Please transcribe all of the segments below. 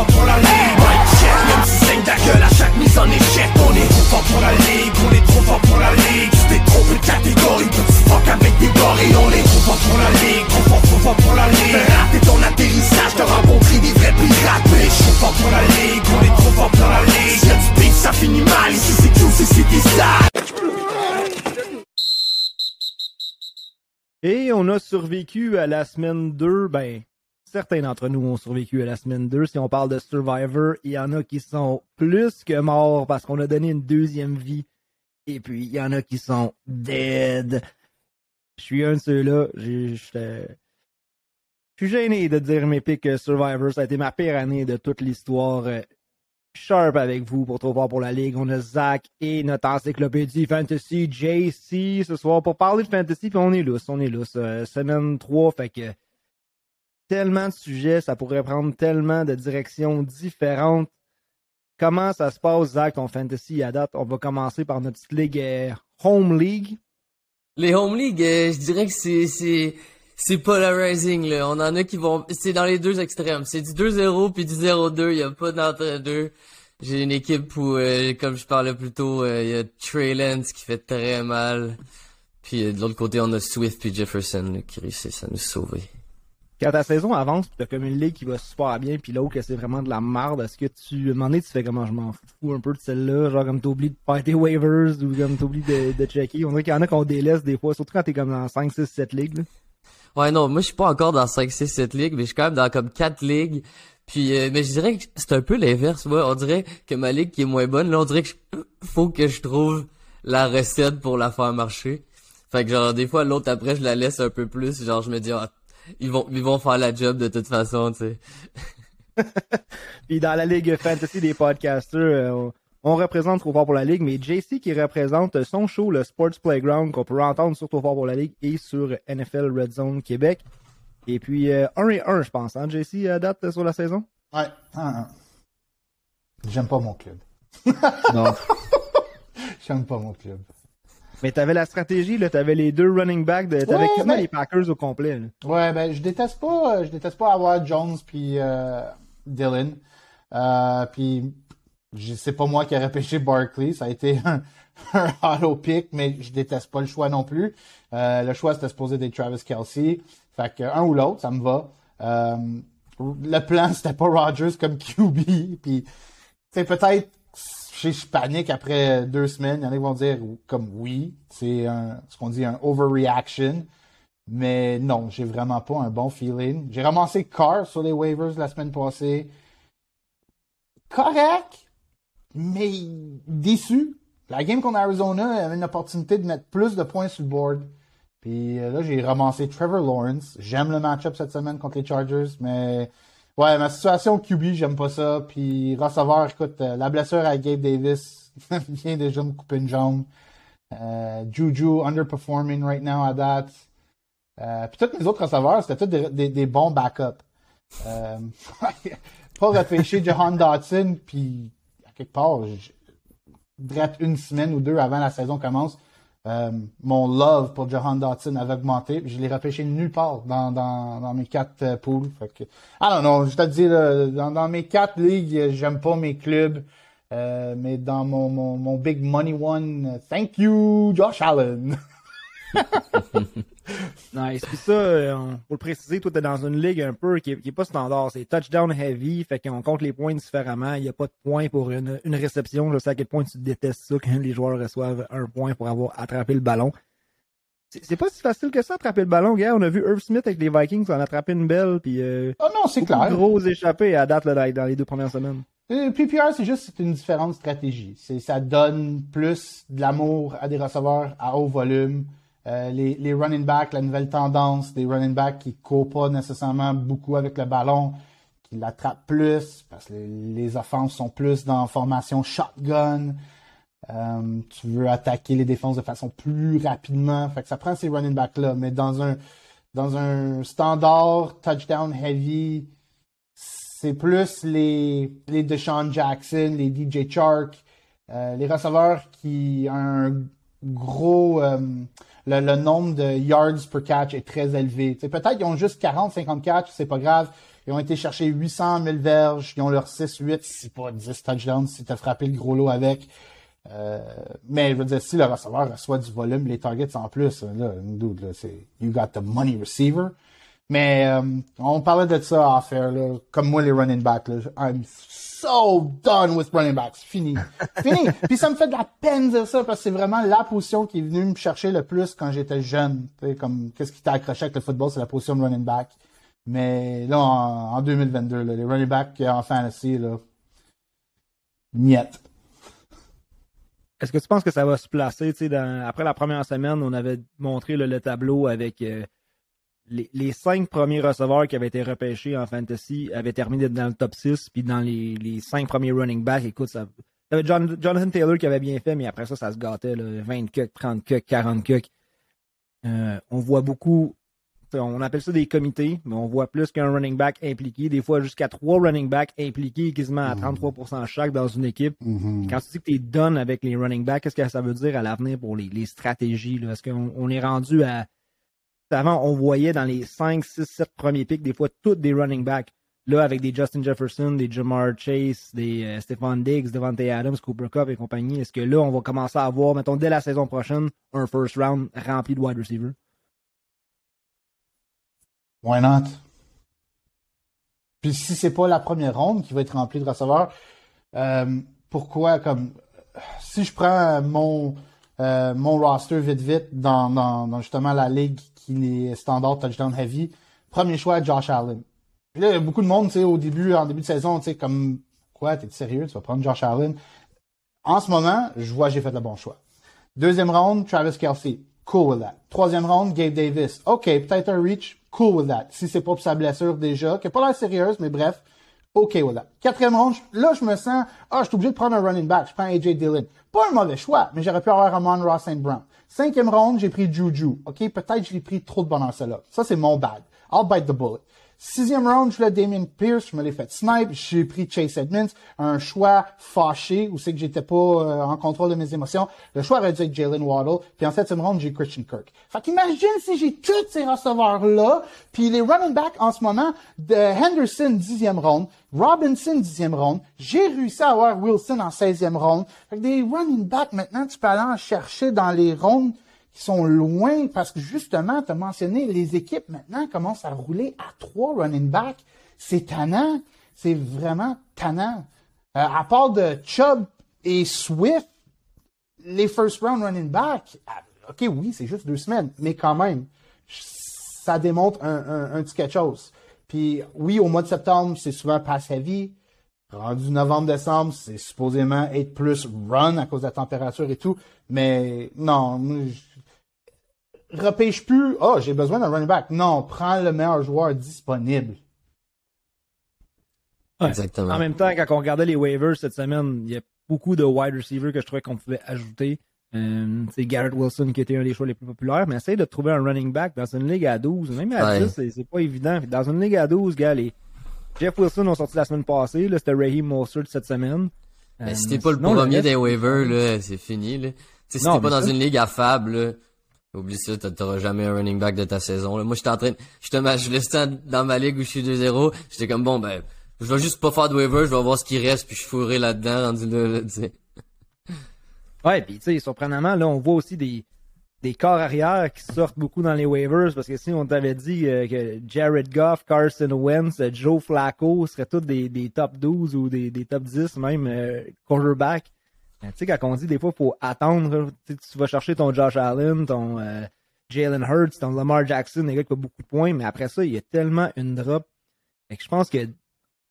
fort pour la ligue check, même si saigne ta gueule à chaque mise en échec On est trop fort pour la ligue, on est trop fort pour la ligue. Tu t'es trompé de catégorie, petit fuck avec des gorilles On est trop fort pour la ligue, trop fort, trop fort pour la ligue. Rater ton atterrissage, t'as rencontré des vrais pirates Mais je suis fort pour la ligue, on est trop fort pour la ligue. Y'a du ça finit mal, ici c'est QC, c'est des Et on a survécu à la semaine 2. Ben, certains d'entre nous ont survécu à la semaine 2. Si on parle de Survivor, il y en a qui sont plus que morts parce qu'on a donné une deuxième vie. Et puis, il y en a qui sont dead. Je suis un de ceux-là. Je suis gêné de dire mes pics Survivor. Ça a été ma pire année de toute l'histoire. Sharp avec vous pour trop pour la ligue. On a Zach et notre encyclopédie Fantasy JC ce soir pour parler de Fantasy. Puis on est lousse, on est lousse. Euh, semaine 3, fait que tellement de sujets, ça pourrait prendre tellement de directions différentes. Comment ça se passe, Zach, ton Fantasy à date? On va commencer par notre petite ligue euh, Home League. Les Home League, euh, je dirais que c'est c'est polarizing là. On en a qui vont c'est dans les deux extrêmes. C'est du 2-0 puis du 0-2, il y a pas d'entre-deux. J'ai une équipe où euh, comme je parlais plus tôt, il y a Trey Lance qui fait très mal. Puis de l'autre côté, on a Swift puis Jefferson qui réussissent à nous sauver. Quand ta saison avance, tu t'as comme une ligue qui va super bien, puis l'autre que c'est vraiment de la merde, est-ce que tu, à un moment donné, tu fais comment je m'en fous un peu de celle-là, genre comme t'oublies de faire tes waivers ou comme t'oublies de, checker? On dirait qu'il y en a qu'on délaisse des fois, surtout quand t'es comme dans 5, 6, 7 ligues. Ouais, non, moi je suis pas encore dans 5, 6, 7 ligues, mais je suis quand même dans comme 4 ligues. Puis, euh, mais je dirais que c'est un peu l'inverse, moi. On dirait que ma ligue qui est moins bonne, là, on dirait que faut que je trouve la recette pour la faire marcher. Fait que genre, des fois, l'autre après, je la laisse un peu plus. Genre, je me dis, ah, ils vont, ils vont faire la job de toute façon, tu sais. Puis dans la ligue fantasy des podcasters, euh, on représente Trop fort pour la Ligue, mais JC qui représente son show, le Sports Playground, qu'on peut entendre sur Trop fort pour la Ligue et sur NFL Red Zone Québec. Et puis, 1 euh, et 1, je pense, hein, JC, à date sur la saison? Ouais, 1 J'aime pas mon club. non. J'aime pas mon club. Mais t'avais la stratégie, là, t'avais les deux running backs, de, t'avais ouais, les Packers au complet. Ouais, ben je déteste pas, je déteste pas avoir Jones puis euh, Dylan. Euh, puis c'est pas moi qui ai repêché Barkley, ça a été un, auto pick, mais je déteste pas le choix non plus. Euh, le choix c'était supposé des Travis Kelsey, fait que un ou l'autre, ça me va. Euh, le plan c'était pas Rodgers comme QB, puis c'est peut-être je panique après deux semaines, il y en a qui vont dire comme oui, c'est ce qu'on dit un overreaction. Mais non, j'ai vraiment pas un bon feeling. J'ai ramassé Carr sur les waivers la semaine passée. Correct, mais déçu. La game contre Arizona avait une opportunité de mettre plus de points sur le board. Puis euh, là, j'ai ramassé Trevor Lawrence. J'aime le match-up cette semaine contre les Chargers, mais ouais, ma situation QB, j'aime pas ça. Puis receveur, écoute, euh, la blessure à Gabe Davis vient déjà me couper une jambe. Euh, Juju underperforming right now à date. Euh, puis tous mes autres receveurs, c'était tous des, des, bons backups. Pas repêcher Johan Dotson, puis quelque part, je, une semaine ou deux avant la saison commence, euh, mon love pour Johan Dotson avait augmenté. Je l'ai repêché nulle part dans, dans, dans mes quatre euh, poules. Fait que, ah non, non, je te dis, dans, dans mes quatre ligues, j'aime pas mes clubs. Euh, mais dans mon, mon, mon big money one, thank you, Josh Allen. nice. Puis ça, euh, pour le préciser, toi, t'es dans une ligue un peu qui est, pas standard. C'est touchdown heavy, fait qu'on compte les points différemment. Il n'y a pas de points pour une, une réception. Je sais à quel point tu détestes ça quand les joueurs reçoivent un point pour avoir attrapé le ballon. C'est pas si facile que ça, attraper le ballon, gars. On a vu Irv Smith avec les Vikings en attraper une belle, puis euh, oh non, c'est clair. gros échappés à date là, dans les deux premières semaines. Euh, PPR, c'est juste une différente stratégie. Ça donne plus de l'amour à des receveurs à haut volume. Euh, les, running backs, la nouvelle tendance des running backs qui courent pas nécessairement beaucoup avec le ballon, qui l'attrapent plus, parce que les, offenses sont plus dans formation shotgun. Euh, tu veux attaquer les défenses de façon plus rapidement. Fait que ça prend ces running backs-là. Mais dans un dans un standard touchdown heavy, c'est plus les, les Deshaun Jackson, les DJ Chark, euh, les receveurs qui ont un gros le, nombre de yards per catch est très élevé. Peut-être qu'ils ont juste 40, 50 catch, c'est pas grave. Ils ont été chercher 800 000 verges, ils ont leur 6, 8, c'est pas 10 touchdowns si t'as frappé le gros lot avec. Euh, mais je veux dire, si le receveur reçoit du volume, les targets en plus, là, là, c'est you got the money receiver. Mais euh, on parlait de ça à faire, là, comme moi les running backs. Là, I'm so done with running backs. Fini. Fini. Puis ça me fait de la peine de dire ça parce que c'est vraiment la position qui est venue me chercher le plus quand j'étais jeune. comme qu'est-ce qui t'a accroché avec le football, c'est la position de running back. Mais là, en, en 2022, là, les running backs en fantasy, là, niet. Est-ce que tu penses que ça va se placer, dans... après la première semaine, on avait montré le tableau avec euh, les, les, cinq premiers receveurs qui avaient été repêchés en fantasy avaient terminé dans le top 6, puis dans les, les cinq premiers running backs, écoute, ça... T'avais John, Jonathan Taylor qui avait bien fait, mais après ça, ça se gâtait, là, 20 cucks, 30 cucks, 40 cucks. Euh, on voit beaucoup on appelle ça des comités, mais on voit plus qu'un running back impliqué, des fois jusqu'à trois running backs impliqués quasiment à 33% chaque dans une équipe. Mm-hmm. Quand tu dis que tu es done avec les running backs, qu'est-ce que ça veut dire à l'avenir pour les, stratégies? Est-ce qu'on on est rendu à. Avant, on voyait dans les 5, 6, 7 premiers pics, des fois, toutes des running backs. Là, avec des Justin Jefferson, des Jamar Chase, des euh, Stephon Diggs, Devante Adams, Cooper Cup et compagnie, est-ce que là, on va commencer à avoir, mettons, dès la saison prochaine, un first round rempli de wide receivers? Why not? Puis si c'est pas la première ronde qui va être remplie de receveurs, euh, pourquoi comme si je prends mon euh, mon roster vite vite dans, dans, justement la ligue qui est standard touchdown heavy, premier choix Josh Allen. Là, il y a beaucoup de monde, tu sais, au début, en début de saison, tu sais, comme quoi, t'es sérieux, tu vas prendre Josh Allen. En ce moment, je vois j'ai fait le bon choix. Deuxième ronde, Travis Kelsey. Cool with that. Troisième ronde, Gabe Davis. OK, peut-être un reach. Cool with that. Si c'est pas pour sa blessure déjà, qui n'est pas l'air sérieuse, mais bref, OK with that. Quatrième ronde, là, je me sens, ah, je suis obligé de prendre un running back. Je prends AJ Dillon. Pas un mauvais choix, mais j'aurais pu avoir Amon Ross St. Brown. Cinquième ronde, j'ai pris Juju. OK, peut-être j'ai pris trop de bonheur cela. Ça, c'est mon bad. I'll bite the bullet. Sixième round, je voulais Damien Pierce, je me l'ai fait snipe, j'ai pris Chase Edmonds, un choix fâché, où c'est que j'étais pas euh, en contrôle de mes émotions. Le choix aurait dû être Jalen Waddle, puis en septième round, j'ai Christian Kirk. Fait qu'imagine si j'ai tous ces receveurs-là, puis les running backs en ce moment, de Henderson, dixième round, Robinson, dixième round, j'ai réussi à avoir Wilson en seizième round. Fait que des running backs, maintenant, tu peux aller en chercher dans les rondes qui sont loin parce que justement, tu as mentionné, les équipes maintenant commencent à rouler à trois running backs. C'est tannant. C'est vraiment tannant. Euh, à part de Chubb et Swift, les first round running back, ah, OK, oui, c'est juste deux semaines, mais quand même, ça démontre un, un, petit quelque chose. Puis oui, au mois de septembre, c'est souvent pass heavy. Rendu novembre-décembre, c'est supposément être plus run à cause de la température et tout. Mais non, repêche plus, oh, j'ai besoin d'un running back. Non, prends le meilleur joueur disponible. Exactement. En même temps, quand on regardait les waivers cette semaine, il y a beaucoup de wide receivers que je trouvais qu'on pouvait ajouter. Euh, c'est Garrett Wilson qui était un des choix les plus populaires, mais essaye de trouver un running back dans une ligue à 12, même à 10, c'est pas évident. Dans une ligue à 12, gars, les Jeff Wilson ont sorti la semaine passée, là, c'était Raheem Mostert cette semaine. Mais si t'es pas le premier des waivers, là, c'est fini, là. si t'es pas dans une ligue à fab, là, Oublie ça, t'auras jamais un running back de ta saison. Là. Moi, j'étais en train, justement, je dans ma ligue où je suis 2-0. J'étais comme bon, ben, je vais juste pas faire de waiver, je vais voir ce qui reste, puis je fourrai là-dedans, rendu là. Ouais, puis tu sais, surprenamment, là, on voit aussi des, des corps arrière qui sortent beaucoup dans les waivers, parce que si on t'avait dit euh, que Jared Goff, Carson Wentz, Joe Flacco seraient tous des, des top 12 ou des, des top 10 même euh, quarterback, tu sais, quand on dit des fois, il faut attendre, tu vas chercher ton Josh Allen, ton euh, Jalen Hurts, ton Lamar Jackson, des gars qui ont beaucoup de points, mais après ça, il y a tellement une drop. Que je pense que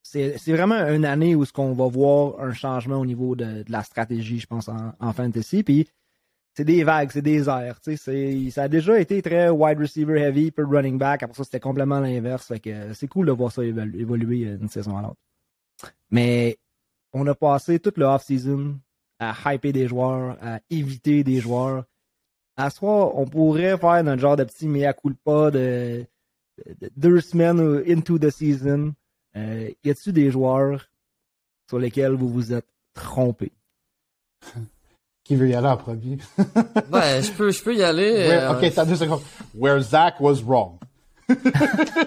c'est vraiment une année où ce qu'on va voir un changement au niveau de, la stratégie, je pense, en, fantasy. Puis c'est des vagues, c'est des airs. Ça a déjà été très wide receiver heavy, peu running back. Après ça, c'était complètement l'inverse. c'est cool de voir ça évoluer une saison à l'autre. Mais on a passé toute le off-season à hyper des joueurs, à éviter des joueurs. À soi, on pourrait faire un genre de petit mea culpa de, de, deux semaines into the season. Euh, y a-t-il des joueurs sur lesquels vous vous êtes trompé? Qui veut y aller en premier? Ouais, je peux, je peux y aller. Where- euh, ok, t'as deux secondes. Where Zach was wrong.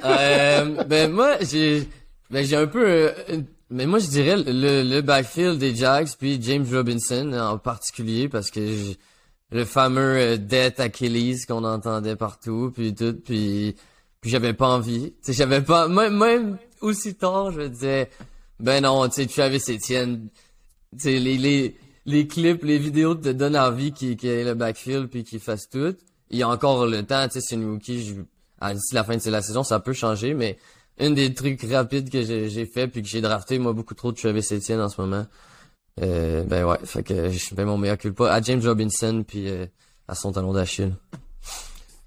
Euh, ben moi j'ai ben j'ai un peu euh, une- mais moi je dirais le, le backfield des Jags puis James Robinson en particulier parce que j'ai- le fameux euh, death Achilles qu'on entendait partout puis tout puis puis j'avais pas envie. Tu j'avais pas même même aussi tard je disais ben non tu sais Travis Etienne tu sais les les les clips les vidéos te donnent envie qu'il qu'il ait le backfield puis qu'il fasse tout il y a encore le temps tu sais c'est une rookie je- à- d'ici la fin de la saison, ça peut changer, mais une des trucs rapides que j'ai j'ai fait puis que j'ai drafté, moi, beaucoup trop de Travis Etienne en ce moment. Euh, ben ouais, fait que je fais mon meilleur culpa à James Robinson puis euh, à son talon d'Achille.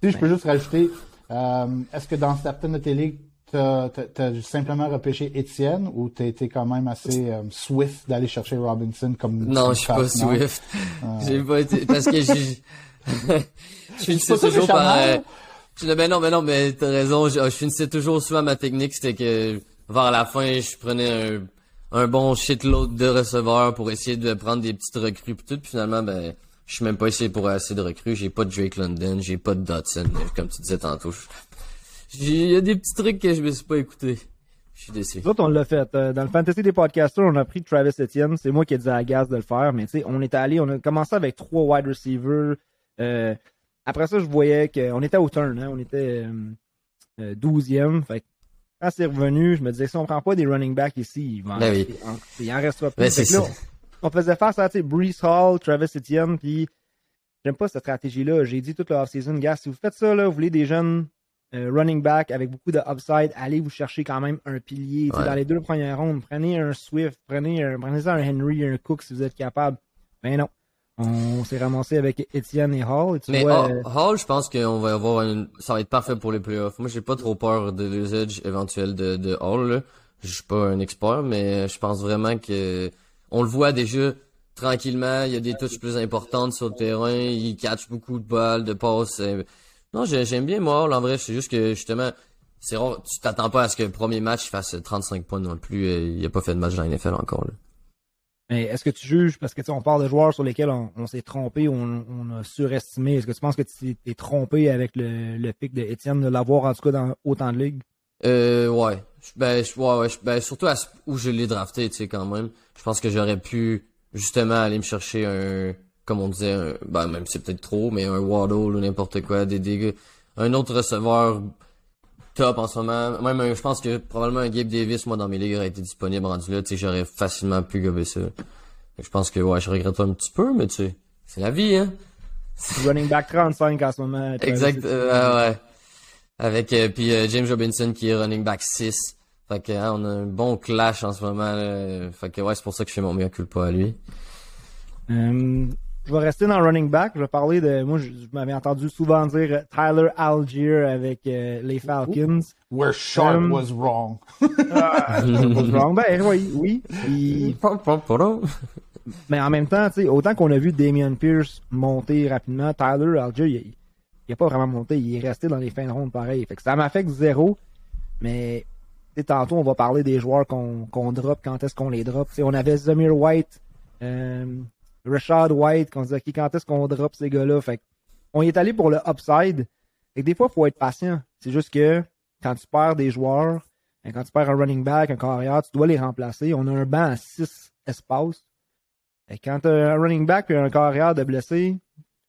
Si je peux juste rajouter, euh, est-ce que dans certaines de tes ligues, t'as as, simplement repêché Étienne ou t'as été quand même assez euh, swift d'aller chercher Robinson comme Non, je suis pas? Swift. J'ai pas été parce que j'ai je ça, toujours par chamans? euh, je ben non, ben non, mais t'as raison, je, je finissais toujours souvent ma technique, c'était que vers la fin, je prenais un, un bon shitload de receveurs pour essayer de prendre des petites recrues pis tout, finalement ben je suis même pas essayé pour assez de recrues, j'ai pas de Drake London, j'ai pas de Dotson, comme tu disais tantôt. Il y a des petits trucs que je me suis pas écouté. Je suis déçu. Nous on l'a fait. Euh, Dans le fantasy des podcasters, on a pris Travis Etienne. C'est moi qui ai dit à Gaz de le faire, mais tu sais, on était allé, on a commencé avec trois wide receivers. Euh, après ça, je voyais qu'on était au turn, hein, on était euh, euh, 12e. Fait que quand c'est revenu, je me disais, si on prend pas des running backs ici, il, va en, Ben oui. en- il en restera plus. Ben, là, on faisait face à Brees Hall, Travis Etienne, puis j'aime pas cette stratégie-là. J'ai dit toute la off-season, gars, si vous faites ça, là, vous voulez des jeunes euh, running back avec beaucoup de upside, allez vous chercher quand même un pilier. Ouais. Dans les deux premières rondes, prenez un Swift, prenez un, prenez un Henry, un Cook si vous êtes capable. Ben non. On s'est ramassé avec Etienne et Hall. Tu Mais vois, Hall, Hall, je pense qu'on va avoir une... ça va être parfait pour les playoffs. Moi, j'ai pas trop peur de l'usage éventuel de, de Hall, là. Je suis pas un expert, mais je pense vraiment que on le voit déjà tranquillement. Il y a des touches plus importantes sur le terrain. Il catch beaucoup de balles, de passes. Non, j'ai- j'aime bien moi Hall. En vrai, c'est juste que justement, c'est rare. Tu t'attends pas à ce que le premier match fasse 35 points non plus. Il a pas fait de match dans la NFL encore. Là. Mais est-ce que tu juges, parce que tu on parle de joueurs sur lesquels on, s'est trompé, on, on a surestimé. Est-ce que tu penses que tu t'es trompé avec le, pic de Etienne de l'avoir en tout cas dans autant de ligues? Euh, ouais. Ben, ouais, ouais, ben, surtout à où je l'ai drafté, tu sais, quand même. Je pense que j'aurais pu, justement, aller me chercher un, comme on disait, ben, même si c'est peut-être trop, mais un Waddle ou n'importe quoi, des dégâts. Un autre receveur top en ce moment. Même, un- je pense que probablement un Gabe Davis, moi, dans mes ligues, aurait été disponible rendu là, tu sais, j'aurais facilement pu gober ça. Je pense que, ouais, je regrette un petit peu, mais tu sais, c'est la vie, hein. Running back 35 en ce moment. Exact, euh, ouais. Avec euh, puis euh, James Robinson qui est running back 6. Fait que hein, on a un bon clash en ce moment. Là. Fait que ouais, c'est pour ça que je fais mon meilleur culpa à lui. Euh, je vais rester dans le running back. Je vais parler de. Moi, je, je m'avais entendu souvent dire euh, Tyler Algier avec euh, les Falcons. Where Sharp Um, was wrong. Ah, was wrong. Ben oui, oui. Puis- mais en même temps, tu sais, autant qu'on a vu Damian Pierce monter rapidement, Tyler Algier, il, il a pas vraiment monté. Il est resté dans les fins de ronde pareil. Fait que ça m'affecte zéro. Mais tu sais, tantôt, on va parler des joueurs qu'on qu'on drop, quand est-ce qu'on les drop. Tu sais, on avait Zamir White, euh, Rashad White, qu'on disait, OK, quand est-ce qu'on drop ces gars-là? Fait que on y est allé pour le upside. Et des fois, il faut être patient. C'est juste que quand tu perds des joueurs, ben, quand tu perds un running back, un carrière, tu dois les remplacer. On a un banc à 6 espaces. Et quand tu as un running back et un carrière de blessé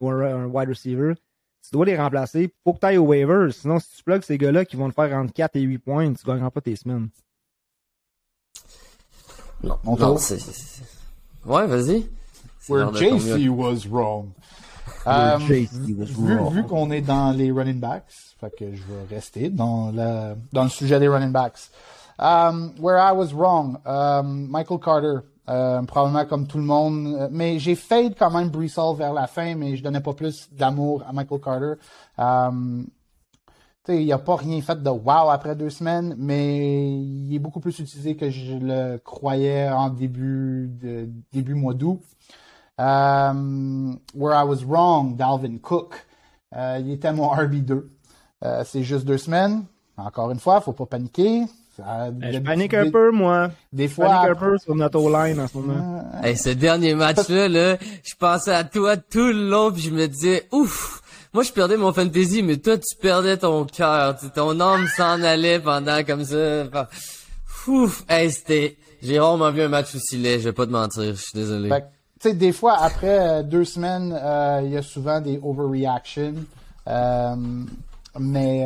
ou un, un wide receiver, tu dois les remplacer. Faut que tu ailles au waiver. Sinon, si tu plugues ces gars-là qui vont te faire entre 4 et 8 points, tu gagneras pas tes semaines. Non, Mon non, c'est- Ouais, vas-y. Where JC was wrong. Um, was vu qu'on est dans les running backs, fait que je vais rester dans le, dans le sujet des running backs. Um, where I was wrong, um, Michael Carter, euh, probablement comme tout le monde, euh, mais j'ai fade quand même Hall vers la fin, mais je donnais pas plus d'amour à Michael Carter. Um, tu sais, il a pas rien fait de wow après deux semaines, mais il est beaucoup plus utilisé que je le croyais en début de début mois d'août. Um, where I was wrong, Dalvin Cook. Euh, il était mon RB2. Euh, c'est juste deux semaines. Encore une fois, faut pas paniquer. Ça- Eh, Je panique des- un peu, moi. Des Je fois, panique un peu sur notre O-line en ce moment. Hey, ce dernier match-là, là, je pensais à toi tout le long, puis je me disais, ouf, moi je perdais mon fantasy, mais toi tu perdais ton cœur, tu- ton âme s'en allait pendant comme ça. Enfin, Ouf, hey, c'était, j'ai rarement vu un match aussi laid, je vais pas te mentir, je suis désolé. Fait que, tu sais, des fois, après euh, deux semaines, euh, il y a souvent des overreactions. Euh, mais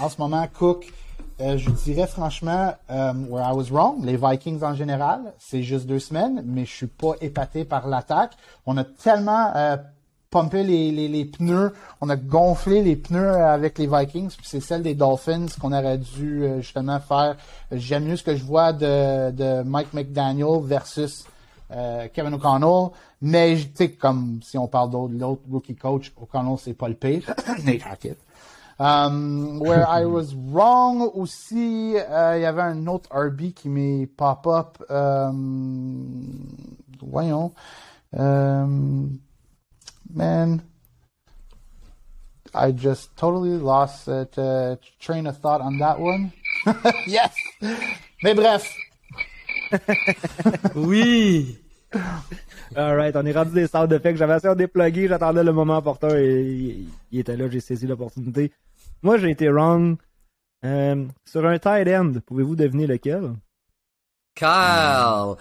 en ce moment, Cook, je dirais franchement, euh, where I was wrong, les Vikings en général, c'est juste deux semaines, mais je suis pas épaté par l'attaque. On a tellement pumpé les, les, les pneus, on a gonflé les pneus avec les Vikings, puis c'est celle des Dolphins qu'on aurait dû justement faire. J'aime mieux ce que je vois de, de Mike McDaniel versus euh, Kevin O'Connell, mais tu sais, comme si on parle d'autre, l'autre rookie coach, O'Connell, c'est pas le pire. Nate Hackett. Um, where I was wrong aussi, euh, il y avait un autre RB qui m'est pop-up. Um, voyons. Um, man, I just totally lost that uh, train of thought on that one. yes! Mais bref, Oui! Alright, on est rendu des salles de fait que j'avais assez à dépluguer, j'attendais le moment opportun et il, était là, j'ai saisi l'opportunité. Moi, j'ai été wrong. Euh, sur un tight end, pouvez-vous deviner lequel? Kyle!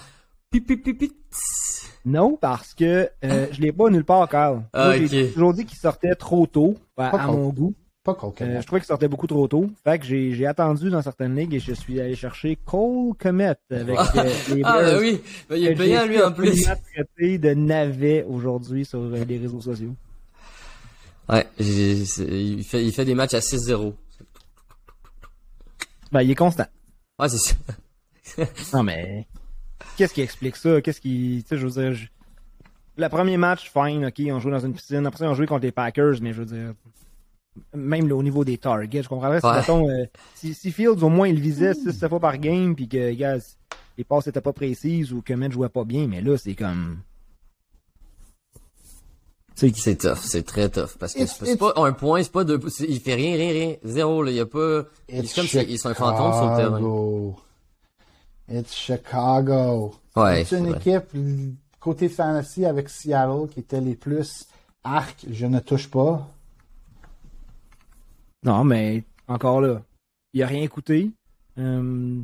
Non, parce que euh, je l'ai pas nulle part. Ah, Moi, J'ai ok. toujours dit qu'il sortait trop tôt, à, à trop. mon goût. Pas. Euh, je trouvais qu'il sortait beaucoup trop tôt. Fait que j'ai j'ai attendu dans certaines ligues et je suis allé chercher Cole Comet avec euh, les Ah, ben oui! Ben, il est payant lui en plus. traité de navet aujourd'hui sur euh, les réseaux sociaux. Ouais, il fait, il fait des matchs à 6-0. Ben, il est constant. Ouais, c'est ça. Non, mais qu'est-ce qui explique ça? Qu'est-ce qui. Tu sais, je veux dire. je- Le premier match, fine, ok, on joue dans une piscine. Après ça, on joue contre les Packers, mais je veux dire. Même là, au niveau des targets, je comprendrais si, Ouais. euh, si, si Fields, au moins, il visait 6-7 fois par game, puis que, gars, les passes étaient pas précises ou que Met jouait pas bien, mais là, c'est comme. C'est C'est tough, c'est très tough. Parce que It's- c'est pas- un point, c'est pas deux, il fait rien, rien, rien. Zéro, là. Il y a pas, It's c'est comme si ils sont un fantôme sur le terrain. It's Chicago. Ouais, C'est une vrai. équipe côté fantasy avec Seattle qui était les plus arc, je ne touche pas. Non, mais encore là, il a rien coûté. Euh,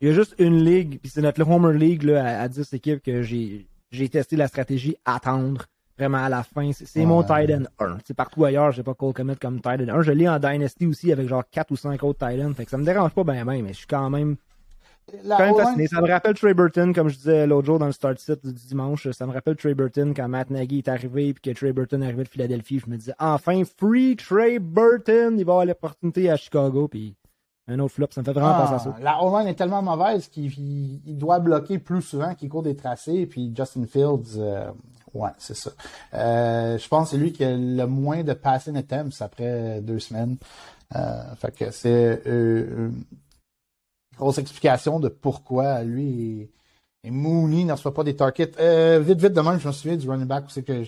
il y a juste une ligue, puis c'est notre Homer League là, à, à 10 équipes que j'ai j'ai testé la stratégie attendre vraiment à la fin. C'est mon. Titan 1. C'est partout ailleurs, j'ai pas Cole Comet comme Titan 1. Je l'ai en Dynasty aussi avec genre 4 ou 5 autres Titans. Fait que ça me dérange pas bien, ben, mais je suis quand même, La quand même fasciné. Ça me rappelle Trey Burton, comme je disais l'autre jour dans le start set du dimanche. Ça me rappelle Trey Burton quand Matt Nagy est arrivé puis que Trey Burton est arrivé de Philadelphie. Je me disais, enfin, free Trey Burton. Il va avoir l'opportunité à Chicago puis un autre flop. Ça me fait vraiment penser à ça. Ah, la O-line est tellement mauvaise qu'il il- il doit bloquer plus souvent qu'il court des tracés. Puis Justin Fields, euh, ouais, c'est ça. Euh, je pense que c'est lui qui a le moins de passing attempts après deux semaines. Euh, fait que c'est grosse explication de pourquoi lui et, Mooney ne reçoit pas des targets. Euh, vite, vite de même, je me souviens du running back où c'est que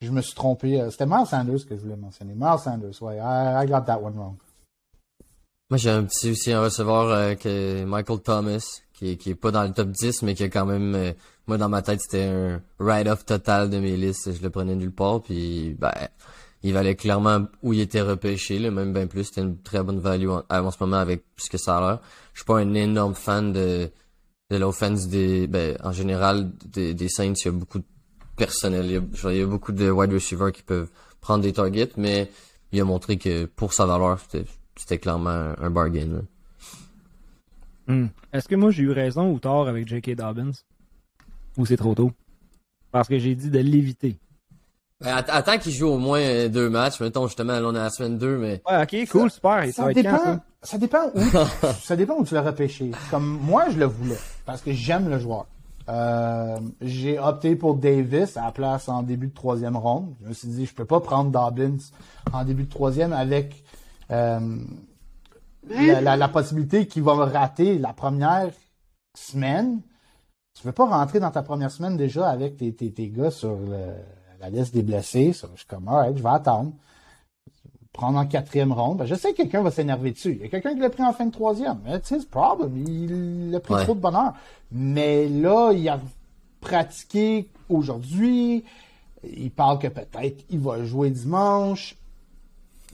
je, me suis trompé. Euh, C'était Miles Sanders que je voulais mentionner. Miles Sanders, ouais. I, got that one wrong. Moi, j'ai un petit aussi un receveur euh, que Michael Thomas, qui, est- qui est pas dans le top 10, mais qui a quand même, euh, moi, dans ma tête, c'était un write-off total de mes listes. Je le prenais nulle part, puis ben, il valait clairement où il était repêché, là, même bien plus. C'était une très bonne value en, ce moment avec ce que ça a l'air. Je suis pas un énorme fan de, de l'offense des, ben, en général, des, des Saints. Il y a beaucoup de personnel. Il y a, beaucoup de wide receivers qui peuvent prendre des targets, mais il a montré que pour sa valeur, c'était, clairement un, bargain. Hmm. Est-ce que moi j'ai eu raison ou tort avec J.K. Dobbins? Ou c'est trop tôt? Parce que j'ai dit de l'éviter. Ben, att- attends qu'il joue au moins euh, deux matchs. Mettons, justement, là, on est à la semaine 2, mais... Ouais, ok, cool, super. Ça, dépend, ça? ça dépend où, ça dépend où tu l'as repêché. Comme moi, je le voulais parce que j'aime le joueur. Euh, j'ai opté pour Davis à la place en début de troisième ronde. Je me suis dit, je peux pas prendre Dobbins en début de troisième avec euh, la, la- la possibilité qu'il va me rater la première semaine. Tu veux pas rentrer dans ta première semaine déjà avec tes, tes, tes gars sur le- la liste des blessés. Ça, je suis comme, alright, je vais attendre prendre en quatrième ronde. Ben, je sais que quelqu'un va s'énerver dessus. Il y a quelqu'un qui l'a pris en fin de troisième. It's his problem. Il a pris Ouais. trop de bonheur. Mais là, il a pratiqué aujourd'hui. Il parle que peut-être il va jouer dimanche.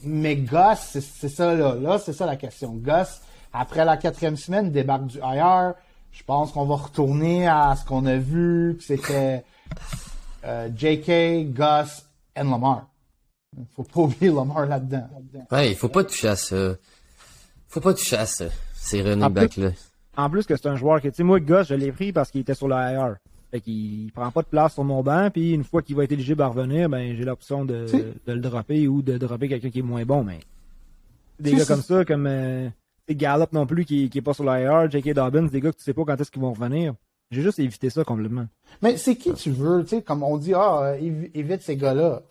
Mais Gus, c'est ça là. Là, c'est ça la question. Gus, après la quatrième semaine, débarque du IR. Je pense qu'on va retourner à ce qu'on a vu, que c'était euh, JK, Gus et Lamar. Faut pas oublier Lamar là-dedans. Ouais, il faut pas toucher à ça. Faut pas toucher à ça. Ces running En plus- backs là. En plus que c'est un joueur que, tu sais, moi, Gus, je l'ai pris parce qu'il était sur le IR. Fait qu'il prend pas de place sur mon banc, puis une fois qu'il va être éligible à revenir, ben, j'ai l'option de, le dropper ou de dropper quelqu'un qui est moins bon, mais. Des gars comme ça, comme, euh, Gallup non plus, qui, qui est pas sur le IR, J.K. Dobbins, des gars que tu sais pas quand est-ce qu'ils vont revenir. J'ai juste évité ça complètement. Mais c'est qui tu veux, tu sais, comme on dit, ah, évi- évite ces gars-là.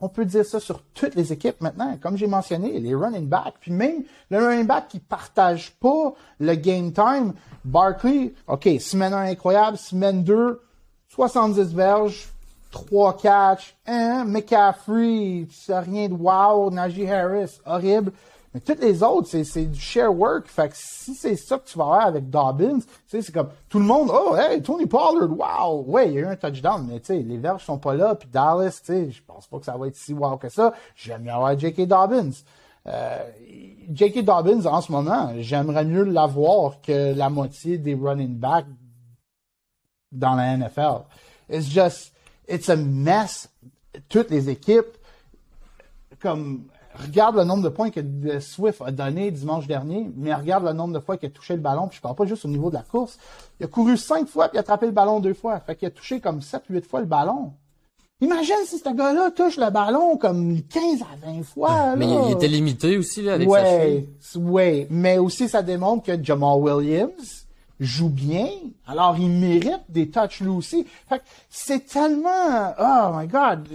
On peut dire ça sur toutes les équipes maintenant, comme j'ai mentionné, les running backs, puis même le running back qui partage pas le game time. Barkley, ok, semaine 1 incroyable, semaine 2, 70 verges, 3 catch, hein, McCaffrey, rien de wow, Najee Harris, horrible. Mais toutes les autres, c'est, du share work. Fait que si c'est ça que tu vas avoir avec Dobbins, c'est comme tout le monde, oh, hey, Tony Pollard, wow, ouais, il y a eu un touchdown, mais tu sais, les verges sont pas là, puis Dallas, tu sais, je pense pas que ça va être si wow que ça. J'aime mieux avoir J.K. Dobbins. Euh, J.K. Dobbins, en ce moment, j'aimerais mieux l'avoir que la moitié des running backs dans la NFL. It's just, it's a mess. Toutes les équipes, comme, regarde le nombre de points que de Swift a donné dimanche dernier, mais regarde le nombre de fois qu'il a touché le ballon, puis je parle pas juste au niveau de la course. Il a couru cinq fois, puis il a attrapé le ballon deux fois. Fait qu'il a touché comme sept, huit fois le ballon. Imagine si ce gars-là touche le ballon comme 15 à 20 fois. Mais là. il était limité aussi là avec sa Ouais, cheville. ouais, mais aussi ça démontre que Jamal Williams joue bien, alors il mérite des touches lui aussi. Fait que c'est tellement, oh my god,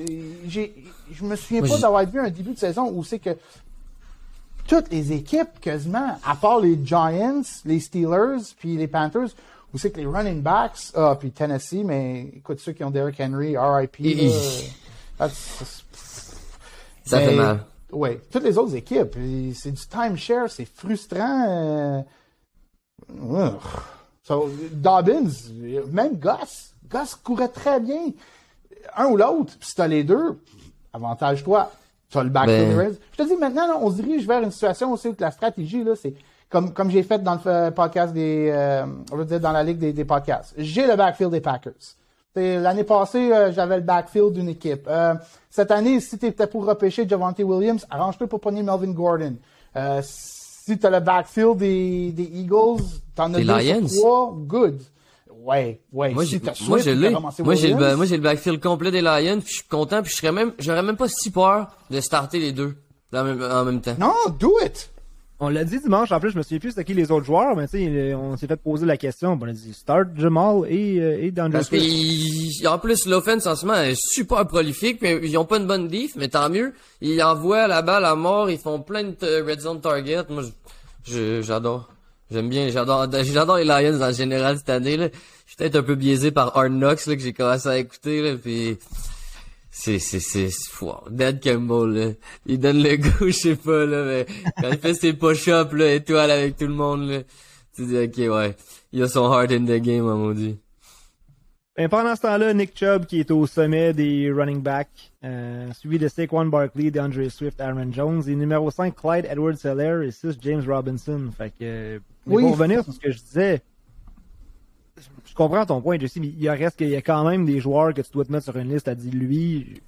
j'ai, je me souviens pas d'avoir vu un début de saison où c'est que toutes les équipes quasiment, à part les Giants, les Steelers, puis les Panthers, où c'est que les running backs, ah, puis Tennessee, mais écoute ceux qui ont Derrick Henry, R.I.P. that's- Ça fait mal. Oui, toutes les autres équipes, c'est du timeshare, c'est frustrant. euh. So, Dobbins, même Gus, Gus courait très bien. Un ou l'autre, puis si t'as les deux, avantage toi. Tu as le backfield Ben-. Je te dis maintenant, là, on se dirige vers une situation aussi où la stratégie, là, c'est comme, comme j'ai fait dans le euh, podcast des, euh, on va dire dans la ligue des, des podcasts. J'ai le backfield des Packers. L'année passée, euh, j'avais le backfield d'une équipe. Euh, cette année, si tu étais pour repêcher Javante Williams, arrange-toi pour prendre Melvin Gordon. Si tu as le backfield des, des Eagles, t'en as deux sur trois, good. Ouais, ouais. Moi, si j'ai, t'as moi, t'as j'ai le, moi, j'ai le backfield complet des Lions, puis je suis content, puis je serais même, j'aurais même pas si peur de starter les deux en même, en même temps. Non, do it. On l'a dit dimanche, en plus, je me souviens plus c'était qui les autres joueurs, mais tu sais, on s'est fait poser la question. On a dit start Jamal et, euh, et D'Andre Parce que, en plus, l'offense, en ce moment, est super prolifique, mais ils ont pas une bonne diff, mais tant mieux. Ils envoient la balle à mort, ils font plein de red zone target. Moi, j'adore. J'aime bien, j'adore, j'adore les Lions en général cette année, là. Je suis peut-être un peu biaisé par Hard Knocks, là, que j'ai commencé à écouter, là, puis c'est, c'est, c'est, c'est fou. Dan Campbell, là. Il donne le goût, je sais pas, là, mais quand il fait ses push-ups, là, étoile avec tout le monde, là. Tu dis, ok, ouais. Il a son heart in the game, à mon dieu. Et pendant ce temps-là, Nick Chubb qui est au sommet des running backs, euh, suivi de Saquon Barkley, DeAndre Swift, Aaron Jones, et numéro 5, Clyde Edwards-Helaire et 6, James Robinson. Fait que, euh, Oui. pour revenir sur ce que je disais, comprends ton point, Jesse, mais il reste qu'il y a quand même des joueurs que tu dois te mettre sur une liste. à dit, lui,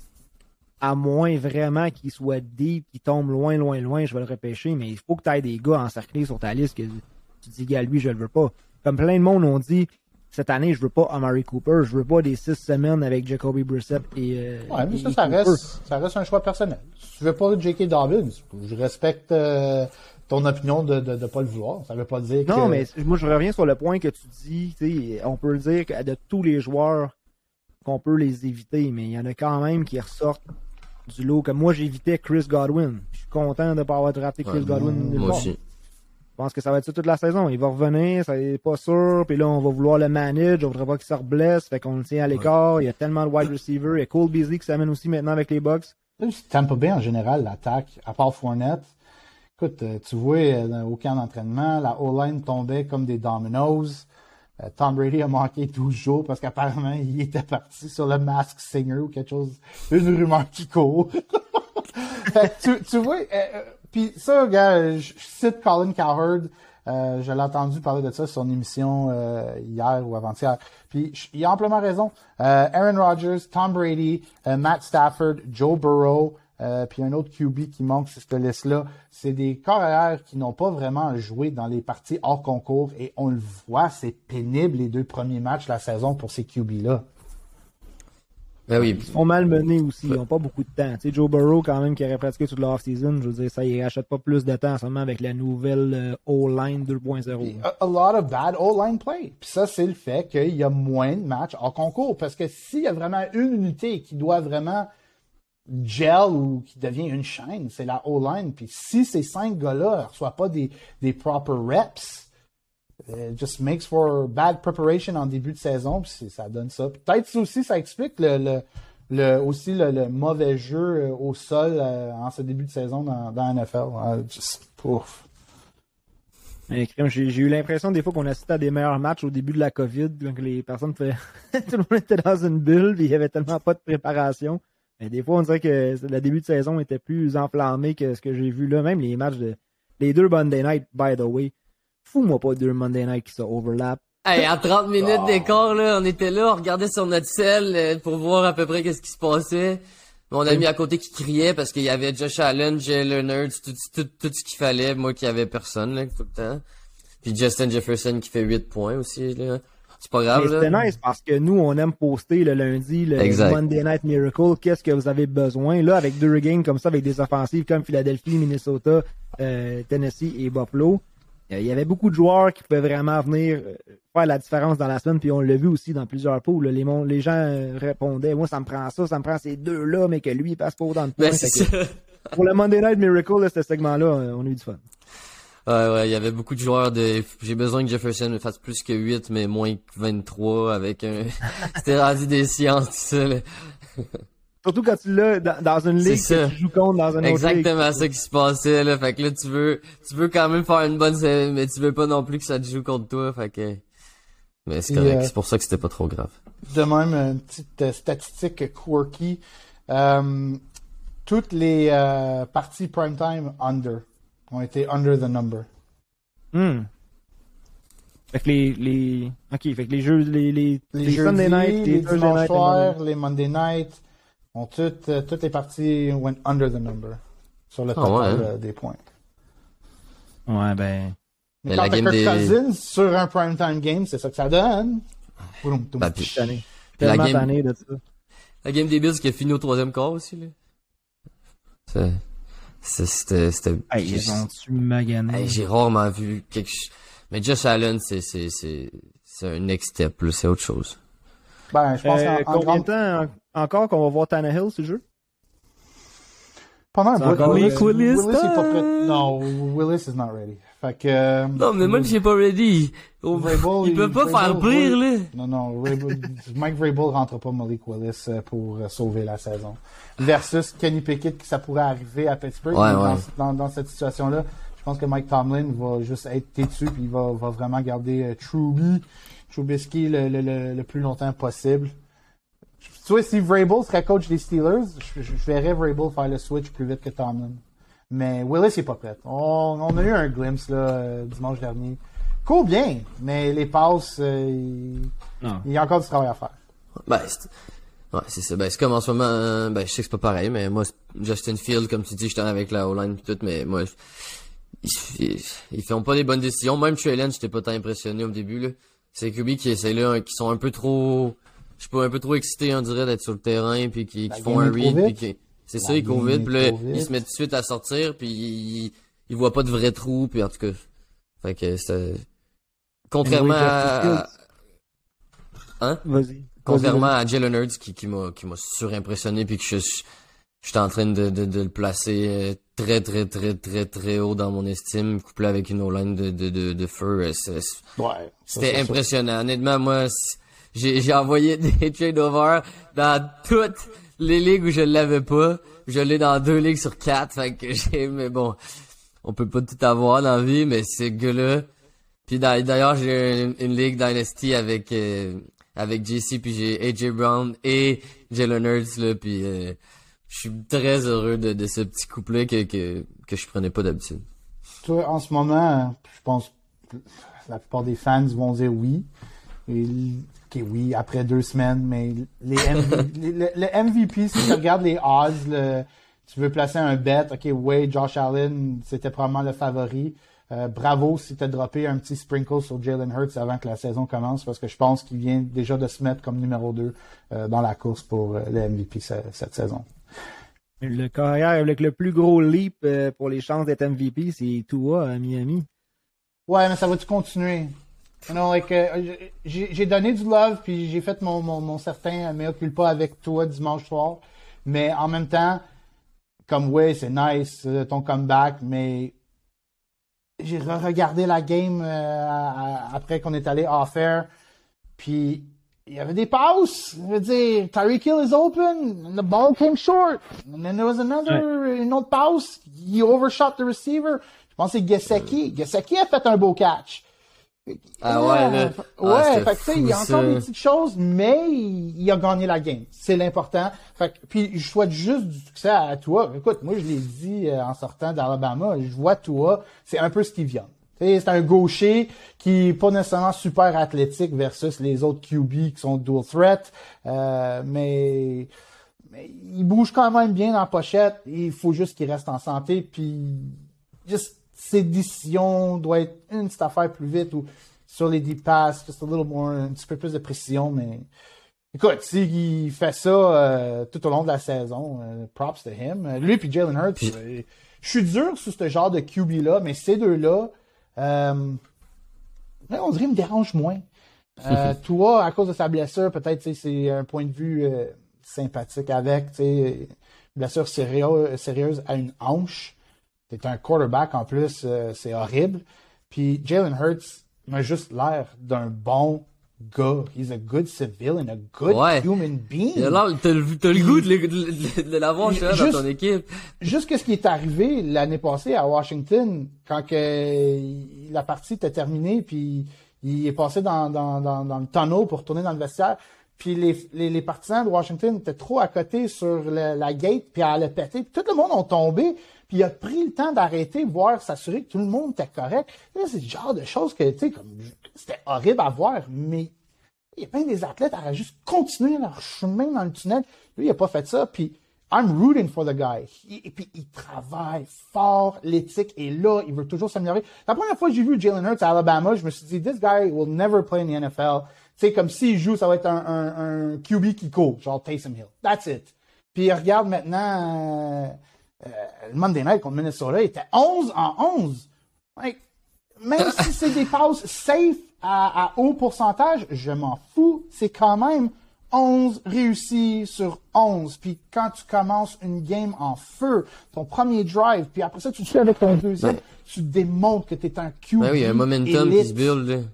à moins vraiment qu'il soit deep, qu'il tombe loin, loin, loin, je vais le repêcher, mais il faut que tu aies des gars encerclés sur ta liste que tu dis, gars, lui, je le veux pas. Comme plein de monde ont dit, cette année, je veux pas Amari Cooper, je veux pas des six semaines avec Jacoby Brissett et. euh, Ouais, mais ça, et ça reste, ça reste un choix personnel. Si tu veux pas J.K. Dobbins, je respecte euh, ton opinion de, de, de pas le vouloir. Ça veut pas dire que... Non, mais moi, je reviens sur le point que tu dis, tu sais, on peut le dire que de tous les joueurs qu'on peut les éviter, mais il y en a quand même qui ressortent du lot. Comme moi, j'évitais Chris Godwin. Je suis content de ne pas avoir drafté Chris Ouais, Godwin. Moi part. aussi. Je pense que ça va être ça toute la saison. Il va revenir, ça est pas sûr. Puis là, on va vouloir le manage. On voudrait pas qu'il se reblesse. Fait qu'on le tient à l'écart. Il y a tellement de wide receivers. Il y a Cole Beasley qui s'amène aussi maintenant avec les Bucks. Tampa Bay en général, l'attaque, à part Fournette. Écoute, euh, tu vois, euh, au camp d'entraînement, la O-line tombait comme des dominoes. Euh, Tom Brady a manqué 12 jours parce qu'apparemment, il était parti sur le Mask Singer ou quelque chose. Une rumeur qui court. Tu, tu vois, euh, puis ça, gars, je cite Colin Cowherd. Euh, je l'ai entendu parler de ça sur son émission euh, hier ou avant-hier. Puis il a amplement raison. Aaron Rodgers, Tom Brady, Matt Stafford, Joe Burrow, euh, puis un autre QB qui manque sur cette liste-là. C'est des carrières qui n'ont pas vraiment joué dans les parties hors concours et on le voit, c'est pénible les deux premiers matchs de la saison pour ces QB-là. Ben oui. Ils sont mal menés aussi. Ils n'ont pas beaucoup de temps. Tu sais, Joe Burrow, quand même, qui aurait pratiqué toute l'off-season, je veux dire, ça, il rachète pas plus de temps seulement avec la nouvelle euh, O-line 2.0. a, a lot of bad O-line play. Puis ça, c'est le fait qu'il y a moins de matchs en concours. Parce que s'il y a vraiment une unité qui doit vraiment gel ou qui devient une chaîne, c'est la O-line. Puis si ces cinq gars-là ne reçoivent pas des, des proper reps, it just makes for bad preparation en début de saison. Puis ça donne ça. Peut-être aussi, ça explique le, le, le- aussi le, le mauvais jeu euh, au sol euh, en ce début de saison dans, dans NFL. Crème, J'ai eu l'impression des fois qu'on assistait à des meilleurs matchs au début de la COVID, donc les personnes tout le monde était dans une bulle, puis il y avait tellement pas de préparation. Mais des fois, on dirait que le début de saison était plus enflammé que ce que j'ai vu là. Même les matchs de... Les deux Monday Night, by the way. Fous-moi pas deux Monday Night qui se overlap. Hey, à 30 minutes d'écart, là, on était là, on regardait sur notre selle euh, pour voir à peu près qu'est-ce qui se passait. Mon ami à côté qui criait parce qu'il y avait Josh Allen, Jay Leonard, tout, tout, tout ce qu'il fallait. Moi qui avait personne, là, tout le temps. Puis Justin Jefferson qui fait 8 points aussi, là. C'est pas grave, c'était nice parce que nous, on aime poster le lundi, le Exact. Monday Night Miracle. Qu'est-ce que vous avez besoin? Là, avec deux games comme ça, avec des offensives comme Philadelphie, Minnesota, euh, Tennessee et Buffalo, euh, il y avait beaucoup de joueurs qui pouvaient vraiment venir euh, faire la différence dans la semaine. Puis on l'a vu aussi dans plusieurs poules. là. Les, gens répondaient, moi, ça me prend ça, ça me prend ces deux-là, mais que lui, il passe pas autant de points. Ben, pour le Monday Night Miracle, là, ce segment-là, on a eu du fun. Ouais, ouais, il y avait beaucoup de joueurs de, j'ai besoin que Jefferson me fasse plus que 8, mais moins que 23 avec un, c'était rendu des sciences, tout ça, là. Surtout quand tu l'as dans, une ligue que tu joues contre dans une autre ligue. Exactement ça qui se passait, là. Fait que là, tu veux, tu veux quand même faire une bonne série, mais tu veux pas non plus que ça te joue contre toi, fait que, mais c'est correct. euh, C'est pour ça que c'était pas trop grave. de même une petite euh, statistique quirky. Euh, toutes les euh, parties primetime under ont été under the number. Hmm. Fait que les, les, ok, fait que les jeux, les, les, Les, les jeudis, Sunday night, les, les dimanches night, soirs, les Monday night ont toutes, euh, toutes les parties went under the number sur le Ah total ouais, hein? euh, des points. Ouais, ben. Mais Mais quand la t'as game Kirk des- Cousins sur un primetime game, c'est ça que ça donne. Boum, boum. Bah, puis- année. La game- de ça. La game des Bills qui a fini au troisième quart aussi, là. C'est- C'était, Hey, j'ai- ils ont-tu magané? hey, j'ai rarement vu quelque chose. Mais Josh Allen, c'est, c'est, c'est, c'est un next step, là. C'est autre chose. Ben, je pense Euh, qu'en en combien de temps en- encore qu'on va voir Tannehill ce jeu? Pendant un bout, Willis, Malik Willis Willis est pas prêt. Non, Willis is not ready. Fait que... euh, Non, mais même si j'ai pas ready. Oh, Vrabel, il peut pas Vrabel, faire pire, oui. là. Non, non, Vrabel- Mike Vrabel rentre pas Malik Willis euh, pour euh, sauver la saison. Versus Kenny Pickett, qui ça pourrait arriver à Pittsburgh. Ouais, dans, ouais. dans, dans cette situation-là, je pense que Mike Tomlin va juste être têtu puis il va, va vraiment garder Truby, Trubisky le, le, le, le plus longtemps possible. Tu vois, si Vrabel serait coach des Steelers, je, je, je verrais Vrabel faire le switch plus vite que Tomlin. Mais Willis est pas prêt. On, on a eu un glimpse là, euh, dimanche dernier. Cool bien, mais les passes, euh, il, y a encore du travail à faire. Ben, c'est, ouais, c'est ça. Ben, c'est comme en ce moment, euh, ben, je sais que c'est pas pareil, mais moi, Justin Field, comme tu dis, j'étais avec la O-line pis tout, mais moi, je- ils, ils, ils font pas les bonnes décisions. Même Trey Lance, j'étais pas tant impressionné au début, là. C'est QB qui essaient là, qui sont un peu trop, je suis pas un peu trop excité, on dirait, d'être sur le terrain puis qui, qui font un read vite. puis qui, c'est ça, vite, est puis là, ils se mettent tout de suite à sortir puis ils, ils voient pas de vrais trous puis en tout cas. Fait que c'est, contrairement à, hein? Vas-y. Contrairement à Jalen Hurts qui, qui m'a surimpressionné puis que je je- j'étais en train de, de, de le placer euh, très très très très très haut dans mon estime couplé avec une O-line de, de, de, feu euh, Ouais. c'était impressionnant honnêtement moi j'ai envoyé des trade over dans toutes les ligues où je l'avais pas, je l'ai dans deux ligues sur quatre, fait que j'ai, mais bon, on peut pas tout avoir dans la vie, mais ce gars-là. Puis d'ailleurs, j'ai une, ligue Dynasty avec euh, avec JC, puis j'ai AJ Brown et Jalen Hurts là, puis euh, je suis très heureux de, ce petit couple que, que que je prenais pas d'habitude. Toi, en ce moment, je pense la plupart des fans vont dire oui. Et, oui, après deux semaines, mais les, MVP, le, MVP, si tu regardes les odds, le, tu veux placer un bet, ok, ouais, Josh Allen, c'était probablement le favori. Euh, bravo si tu as droppé un petit sprinkle sur Jalen Hurts avant que la saison commence, parce que je pense qu'il vient déjà de se mettre comme numéro 2 euh, dans la course pour euh, le MVP cette saison. Le carrière avec le plus gros leap pour les chances d'être MVP, c'est Tua à Miami. Ouais, mais ça va-tu continuer? Like, euh, j'ai donné du love, puis j'ai fait mon, mon, mon certain mea culpa avec toi dimanche soir. Mais en même temps, comme ouais, c'est nice ton comeback, mais j'ai regardé la game euh, après qu'on est allé off air, puis il y avait des passes. Je veux dire, Tyreek Hill is open, and the ball came short. And then there was another, ouais. une autre passe. He overshot the receiver. Je pense que c'est Gesecki. Gesecki a fait un beau catch. Ah ouais, là. Ouais, ah, fait que tu sais, il y a encore des petites choses, mais il a gagné la game. C'est l'important. Fait que, puis je souhaite juste du succès à toi. Écoute, moi je l'ai dit euh, en sortant d'Alabama, je vois toi, c'est un peu Steve Young. C'est un gaucher qui est pas nécessairement super athlétique versus les autres QB qui sont dual threat, euh, mais, mais il bouge quand même bien dans la pochette. Il faut juste qu'il reste en santé, puis juste ses décisions doivent être une petite affaire plus vite ou sur les deep passes, just a little more, un petit peu plus de précision, mais écoute, s'il fait ça euh, tout au long de la saison, euh, props to him. Lui puis Jalen Hurts, euh, je suis dur sur ce genre de QB là, mais ces deux-là, euh, on dirait me dérange moins. Euh, toi, à cause de sa blessure, peut-être c'est un point de vue euh, sympathique avec, blessure sérieuse, sérieuse à une hanche. T'es un quarterback en plus, euh, c'est horrible. Puis Jalen Hurts m'a juste l'air d'un bon gars. He's a good civilian, a good Ouais. human being. Là, t'as le, t'as le goût de, de, de, l'avoir dans ton équipe. Juste ce qui est arrivé l'année passée à Washington, quand que la partie était terminée, puis il est passé dans, dans, dans, dans le tunnel pour retourner dans le vestiaire, puis les, les, les partisans de Washington étaient trop à côté sur le- la gate, puis elle a pété, puis tout le monde ont tombé, puis il a pris le temps d'arrêter, voir, s'assurer que tout le monde était correct. C'est le genre de choses que, tu sais, comme, c'était horrible à voir, mais il y a plein des athlètes auraient juste continué leur chemin dans le tunnel. Lui, il a pas fait ça, puis I'm rooting for the guy. Il- et puis, il travaille fort, l'éthique est là, il veut toujours s'améliorer. La première fois que j'ai vu Jalen Hurts à Alabama, je me suis dit, this guy will never play in the NFL. Sais, comme s'il joue, ça va être un, QB qui court, genre Taysom Hill. That's it. Puis, regarde maintenant, euh, le Monday Night contre Minnesota, était 11 en 11. Like, même si c'est des passes safe à, à haut pourcentage, je m'en fous. C'est quand même 11 réussis sur 11. Puis quand tu commences une game en feu, ton premier drive, puis après ça, tu te fais avec ton deuxième, Ouais. tu démontres que tu es un QB Ben oui, il y a un momentum élite. qui se build.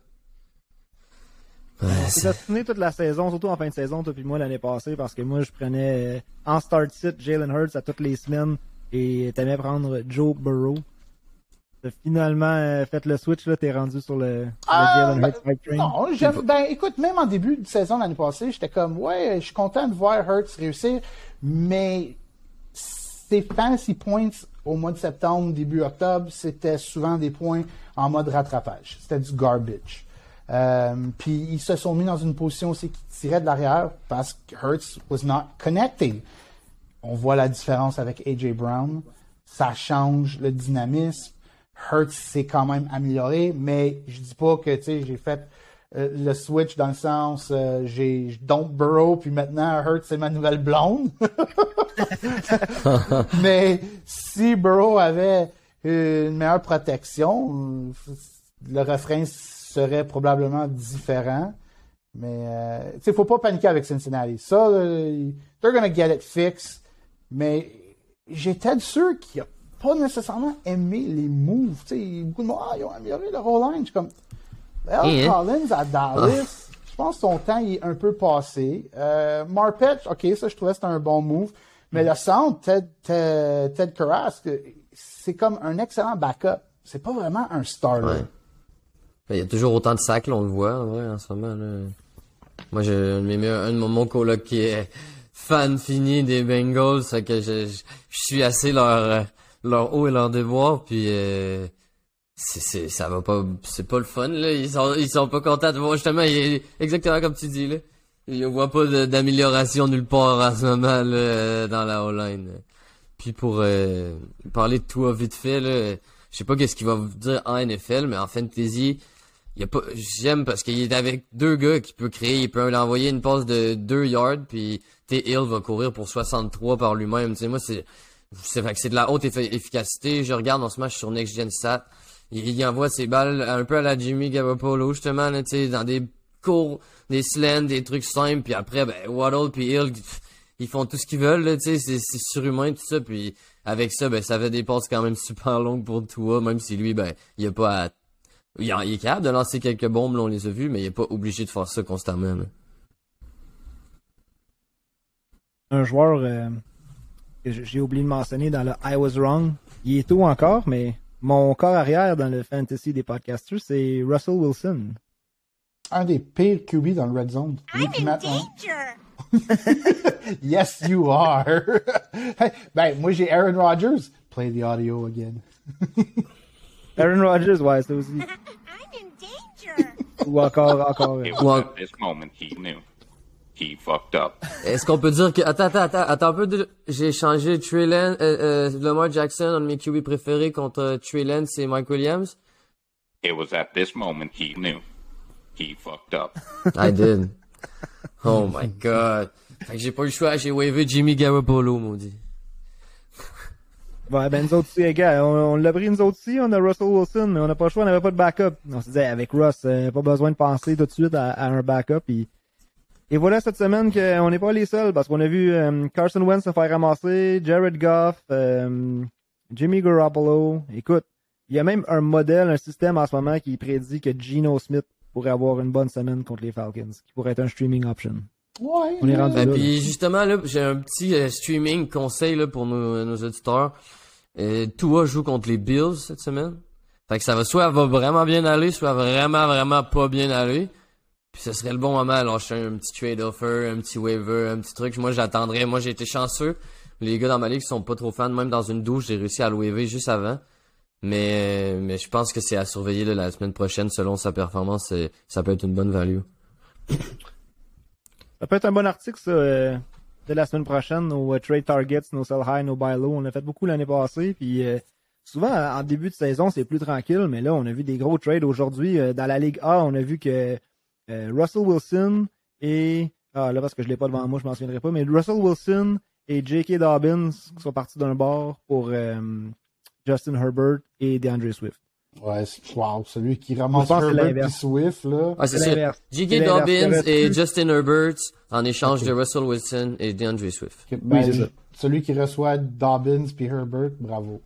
Ouais, c'est- toute la saison, surtout en fin de saison, toi puis moi l'année passée, parce que moi je prenais euh, en start sit Jalen Hurts à toutes les semaines et t'aimais prendre Joe Burrow. T'as finalement euh, fait le switch là, t'es rendu sur le, le Ah, hype train. Non, ben, écoute, même en début de saison l'année passée, j'étais comme, ouais, je suis content de voir Hurts réussir, mais ses fantasy points au mois de septembre, début octobre, c'était souvent des points en mode rattrapage. C'était du garbage. Euh, puis ils se sont mis dans une position aussi qui tirait de l'arrière parce que Hurts was not connecting. On voit la différence avec AJ Brown. Ça change le dynamisme. Hurts s'est quand même amélioré, mais je dis pas que j'ai fait euh, le switch dans le sens euh, j'ai dump Burrow puis maintenant Hurts c'est ma nouvelle blonde. mais si Burrow avait une meilleure protection, euh, le refrain serait probablement différent. Mais euh, tu sais, faut pas paniquer avec Cincinnati. Ça, là, they're gonna get it fixed. Mais j'étais sûr qu'il a pas nécessairement aimé les moves. Beaucoup de monde, ah, ils ont amélioré le roll line. Je suis comme, Well, Et, hein? Collins à Dallas, je pense que son temps il est un peu passé. Euh, Marpet, ok, ça je trouvais que c'était un bon move. Mais le centre, Ted, Ted, Ted c'est comme un excellent backup. C'est pas vraiment un starter. Ouais. Ben, Il y a toujours autant de sacs, là, on le voit, en ce moment, là. Moi, j'ai un de mes un de mon coloc qui est fan fini des Bengals, fait que je, je, je suis assez leur, euh, leur haut et leur devoir, puis euh, c'est, c'est, ça va pas, c'est pas le fun, là. Ils sont, ils sont pas contents de voir, justement, exactement comme tu dis, là. Ils voient pas d'amélioration nulle part en ce moment, là, dans la O-line. Puis pour euh, parler de toi vite fait, là, je sais pas qu'est-ce qu'il va vous dire en NFL, mais en fantasy, il a pas, j'aime parce qu'il est avec deux gars qui peut créer, il peut l'envoyer une passe de 2 yards, puis T. Hill va courir pour 63 par lui-même. Tu moi, c'est, c'est, fait que c'est de la haute effi- efficacité. Je regarde en ce match sur Next Gen Stat. Il, envoie ses balles un peu à la Jimmy Garoppolo, justement, là, dans des cours, des slants, des trucs simples, puis après, ben, Waddle puis Hill, ils font tout ce qu'ils veulent, tu sais, c'est, surhumain, tout ça, puis avec ça, ben, ça fait des passes quand même super longues pour toi, même si lui, ben, il a pas à... Il, est capable de lancer quelques bombes, là, on les a vues, mais il est pas obligé de faire ça constamment, là. Un joueur euh, que j'ai oublié de mentionner dans le I Was Wrong. Il est tôt encore, mais mon corps arrière dans le fantasy des podcasters, c'est Russell Wilson. Un des pires QB dans le red zone. I'm in Matt Ryan. danger. Yes, you are. Hey, ben, moi, j'ai Aaron Rodgers. Play the audio again. Aaron Rodgers, ouais, c'est aussi. I'm in danger. Ou encore, encore. euh, It was Well- at this moment he knew. He fucked up. Est-ce qu'on peut dire que... Attends, attends, attends, attends un peu. de- J'ai changé Trey Lance, euh, euh, Lamar Jackson, un de mes QB préférés, contre euh, Trey Lance et Mike Williams. It was at this moment he knew. He fucked up. I did. Oh my god. Fait que j'ai pas eu le choix, j'ai wavé Jimmy Garoppolo, maudit. Ouais, ben nous autres aussi, les gars, on, on l'a pris nous autres aussi, on a Russell Wilson, mais on n'a pas le choix, on n'avait pas de backup. On se disait, avec Russ, euh, pas besoin de penser tout de suite à, à un backup. Et, et voilà cette semaine qu'on n'est pas les seuls, parce qu'on a vu euh, Carson Wentz se faire ramasser, Jared Goff, euh, Jimmy Garoppolo. Écoute, il y a même un modèle, un système en ce moment qui prédit que Geno Smith pourrait avoir une bonne semaine contre les Falcons, qui pourrait être un streaming option. Ouais. On est rendu Ben, là. puis justement, là, j'ai un petit euh, streaming conseil là, pour nos, nos auditeurs. Euh, Tua joue contre les Bills cette semaine. Fait que ça va soit va vraiment bien aller, soit vraiment, vraiment pas bien aller. Puis ce serait le bon moment à lâcher un petit trade offer, un petit waiver, un petit truc. Moi, j'attendrais. Moi, j'ai été chanceux. Les gars dans ma ligue sont pas trop fans. Même dans une douche, j'ai réussi à le waiver juste avant. Mais, mais je pense que c'est à surveiller là, la semaine prochaine selon sa performance. Ça peut être une bonne value. Ça peut être un bon article, ça, euh, de la semaine prochaine, nos euh, trade targets, nos sell high, nos buy low. On a fait beaucoup l'année passée, puis euh, souvent, en début de saison, c'est plus tranquille, mais là, on a vu des gros trades aujourd'hui. dans la Ligue A, on a vu que euh, Russell Wilson et... Ah, là, parce que je l'ai pas devant moi, je m'en souviendrai pas, mais Russell Wilson et J.K. Dobbins sont partis d'un bord pour euh, Justin Herbert et DeAndre Swift. Ouais, c'est- wow, celui qui ramasse Je pense que c'est Herbert l'inverse. Swift, là. Ah, c'est ça. J.K. Dobbins et Justin Herbert en échange de Russell Wilson et DeAndre Swift. Que- ben, c'est ça. Celui qui reçoit Dobbins puis Herbert, bravo.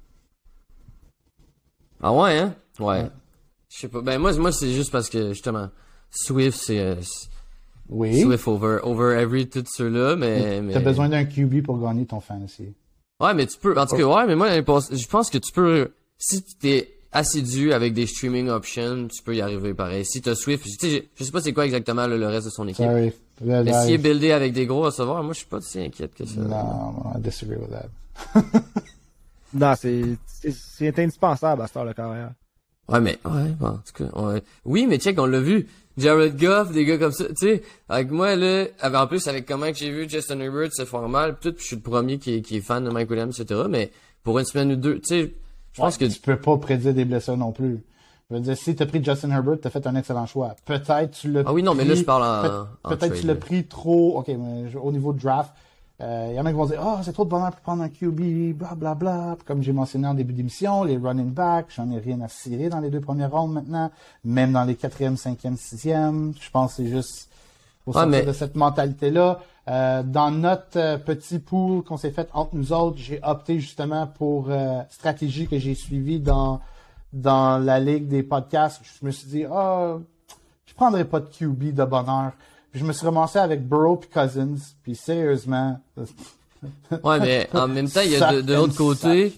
Ah ouais, hein? Ouais. Je sais pas. Ben moi, moi c'est juste parce que justement, Swift, c'est euh, Oui. Swift over, over every tout ceux-là, mais. mais... T'as besoin d'un QB pour gagner ton fantasy. Ouais, mais tu peux. En tout cas, ouais, mais moi, je pense que tu peux. Si t'es assidu avec des streaming options, tu peux y arriver pareil. Si t'as Swift, tu sais, je, sais pas c'est quoi exactement le reste de son équipe. Sorry. Mais s'il est buildé avec des gros receveurs, moi je suis pas si inquiète que ça. Non, I disagree with that. Non, c'est c'est- c'est indispensable à cette heure de carrière. Ouais, mais, ouais, bon, en tout cas, ouais. Oui, mais check, on l'a vu. Jared Goff, des gars comme ça, tu sais, avec moi, là, en plus, avec comment que j'ai vu Justin Herbert se faire mal, pis tout, pis je suis le premier qui, est- qui est fan de Mike Williams, etc., mais pour une semaine ou deux, tu sais, je pense que, tu peux pas prédire des blessures non plus. Je veux dire, si t'as pris Justin Herbert, t'as fait un excellent choix. Peut-être tu l'as Ah oui, non, mais là, je parle en- peut- en Peut-être tu l'as pris trop, ok, mais au niveau de draft, il y en a qui vont dire, ah, c'est trop de bonheur pour prendre un QB, bla, bla, bla. Comme j'ai mentionné en début d'émission, les running backs, j'en ai rien à cirer dans les deux premières rondes maintenant. Même dans les quatrième, cinquième, sixième. Je pense que c'est juste, Ouais, sortir mais- de cette mentalité-là. Euh, dans notre euh, petit pool qu'on s'est fait entre nous autres, j'ai opté justement pour euh, stratégie que j'ai suivie dans dans la ligue des podcasts. Je me suis dit, ah, je prendrais pas de QB de bonheur. Puis je me suis ramassé avec Burrow puis Cousins. Puis sérieusement, Ouais, mais en même temps, il y a de, de l'autre côté,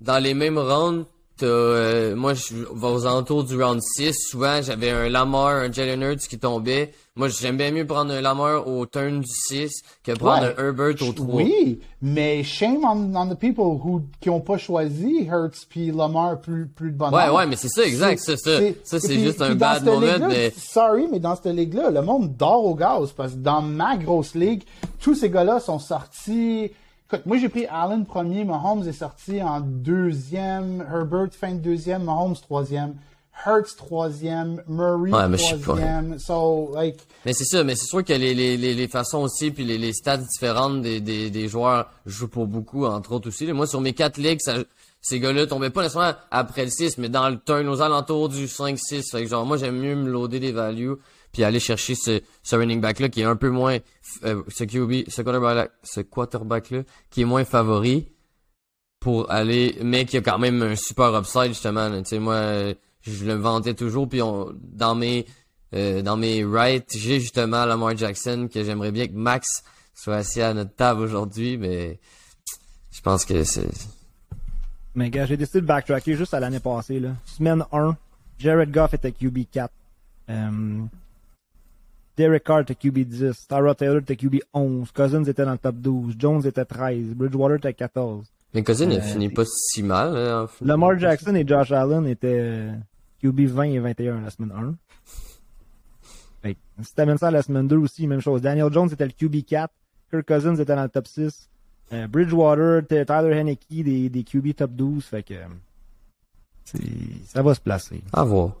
dans les mêmes rounds, euh, moi, je vais aux alentours du round 6. Souvent, j'avais un Lamar, un Jalen Hurts qui tombait. Moi, j'aime bien mieux prendre un Lamar au turn du 6 que prendre Ouais. un Herbert au 3. Oui, mais shame on, on the people who, qui ont pas choisi Hurts puis Lamar plus, plus de bonheur. Ouais, ouais, mais c'est ça, exact. Ça, c'est juste un bad moment, mais Sorry, mais dans cette ligue-là, le monde dort au gaz parce que dans ma grosse ligue, tous ces gars-là sont sortis. Écoute, moi j'ai pris Allen premier, Mahomes est sorti en deuxième, Herbert fin de deuxième, Mahomes troisième, Hurts troisième, Murray Ouais, mais troisième. So, like, Mais c'est ça, mais c'est sûr que les, les, les, les façons aussi, puis les, les stats différentes des, des, des joueurs jouent pour beaucoup, entre autres aussi. Moi, sur mes quatre ligues, ça, ces gars-là tombaient pas nécessairement après le 6, mais dans le turn, aux alentours du 5-6. Fait que genre, moi, j'aime mieux me loader des values, puis aller chercher ce, running back-là qui est un peu moins, euh, ce QB, ce quarterback, ce quarterback-là, qui est moins favori pour aller, mais qui a quand même un super upside, justement. là. Tu sais, moi, euh, je le vantais toujours, puis dans mes, euh, dans mes rights, j'ai justement Lamar Jackson que j'aimerais bien que Max soit assis à notre table aujourd'hui, mais je pense que c'est. Mais gars, j'ai décidé de backtracker juste à l'année passée. Là. Semaine 1, Jared Goff était QB 4. Euh, Derek Carr était QB 10. Tara Taylor était QB 11. Cousins était dans le top 12. Jones était 13. Bridgewater était 14. Mais Cousin, il Euh, finit pas si mal. hein, en. Lamar Jackson et Josh Allen étaient euh, QB 20 et 21 la semaine 1. Fait que, si t'amènes ça à la semaine 2 aussi, même chose. Daniel Jones était le QB 4. Kirk Cousins était dans le top 6. Euh, Bridgewater, Tyler Henneke, des, des QB top 12. Fait que ça va se placer. À voir.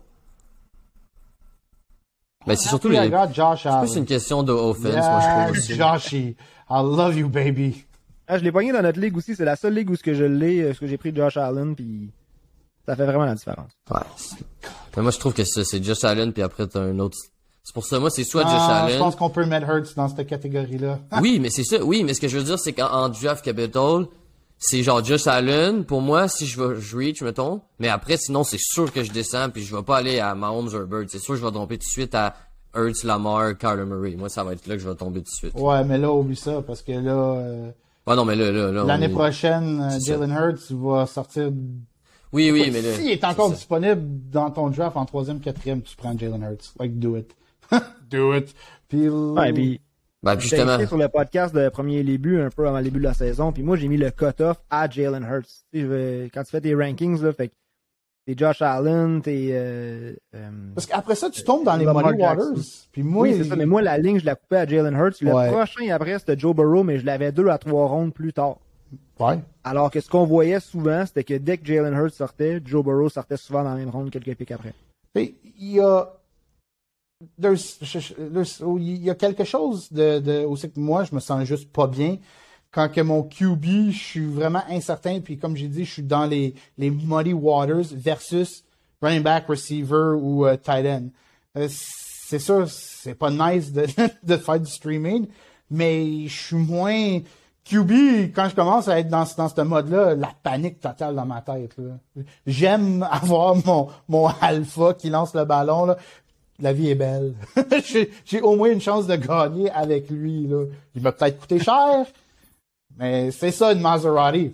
Mais c'est surtout les. Josh C'est plus une question de offense, moi, je trouve Yes, aussi. Joshy. I love you, baby. Ah, je l'ai pogné dans notre ligue aussi. C'est la seule ligue où ce que je l'ai, euh, ce que j'ai pris Josh Allen, puis ça fait vraiment la différence. Ouais. Mais moi, je trouve que ça, c'est Josh Allen, puis après, t'as un autre. C'est pour ça, moi, c'est soit Josh Ah, Allen. je pense qu'on peut mettre Hurts dans cette catégorie-là. Oui, mais c'est ça. Oui, mais ce que je veux dire, c'est qu'en en draft capital, c'est genre Josh Allen. Pour moi, si je vais je reach, mettons. Mais après, sinon, c'est sûr que je descends puis je vais pas aller à Mahomes ou Herbert. C'est sûr que je vais tomber tout de suite à Hurts, Lamar, Kyler Murray. Moi, ça va être là que je vais tomber tout de suite. Ouais, mais là, oublie ça, parce que là, euh, Ouais, non, mais là, là, l'année est- prochaine, euh. Jalen Hurts va sortir. Oui, oui, mais là. S'il est encore disponible dans ton draft en troisième, quatrième, tu prends Jalen Hurts. Like, do it. do it. Puis, Ouais, puis Ben, J'étais justement. sur le podcast de premier début, un peu avant le début de la saison, puis moi j'ai mis le cut-off à Jalen Hurts. Quand tu fais tes rankings, là, fait t'es Josh Allen, t'es... Euh, euh, parce qu'après ça, tu tombes dans les Jackson. Waters. Puis moi, oui, c'est ça, mais moi la ligne, je la coupais à Jalen Hurts. Le Ouais. prochain après, c'était Joe Burrow, mais je l'avais deux à trois rondes plus tard. Ouais. Alors que ce qu'on voyait souvent, c'était que dès que Jalen Hurts sortait, Joe Burrow sortait souvent dans la même ronde quelques pics après. Et Il y a. il y a quelque chose de, de aussi que moi je me sens juste pas bien quand que mon QB je suis vraiment incertain puis comme j'ai dit je suis dans les les muddy waters versus running back receiver ou euh, tight end Euh, c'est sûr c'est pas nice de, de faire du streaming mais je suis moins QB, quand je commence à être dans, dans ce mode-là, la panique totale dans ma tête. J'aime avoir mon, mon alpha qui lance le ballon. Là. La vie est belle. J'ai au moins une chance de gagner avec lui. Là. Il m'a peut-être coûté cher, mais c'est ça une Maserati.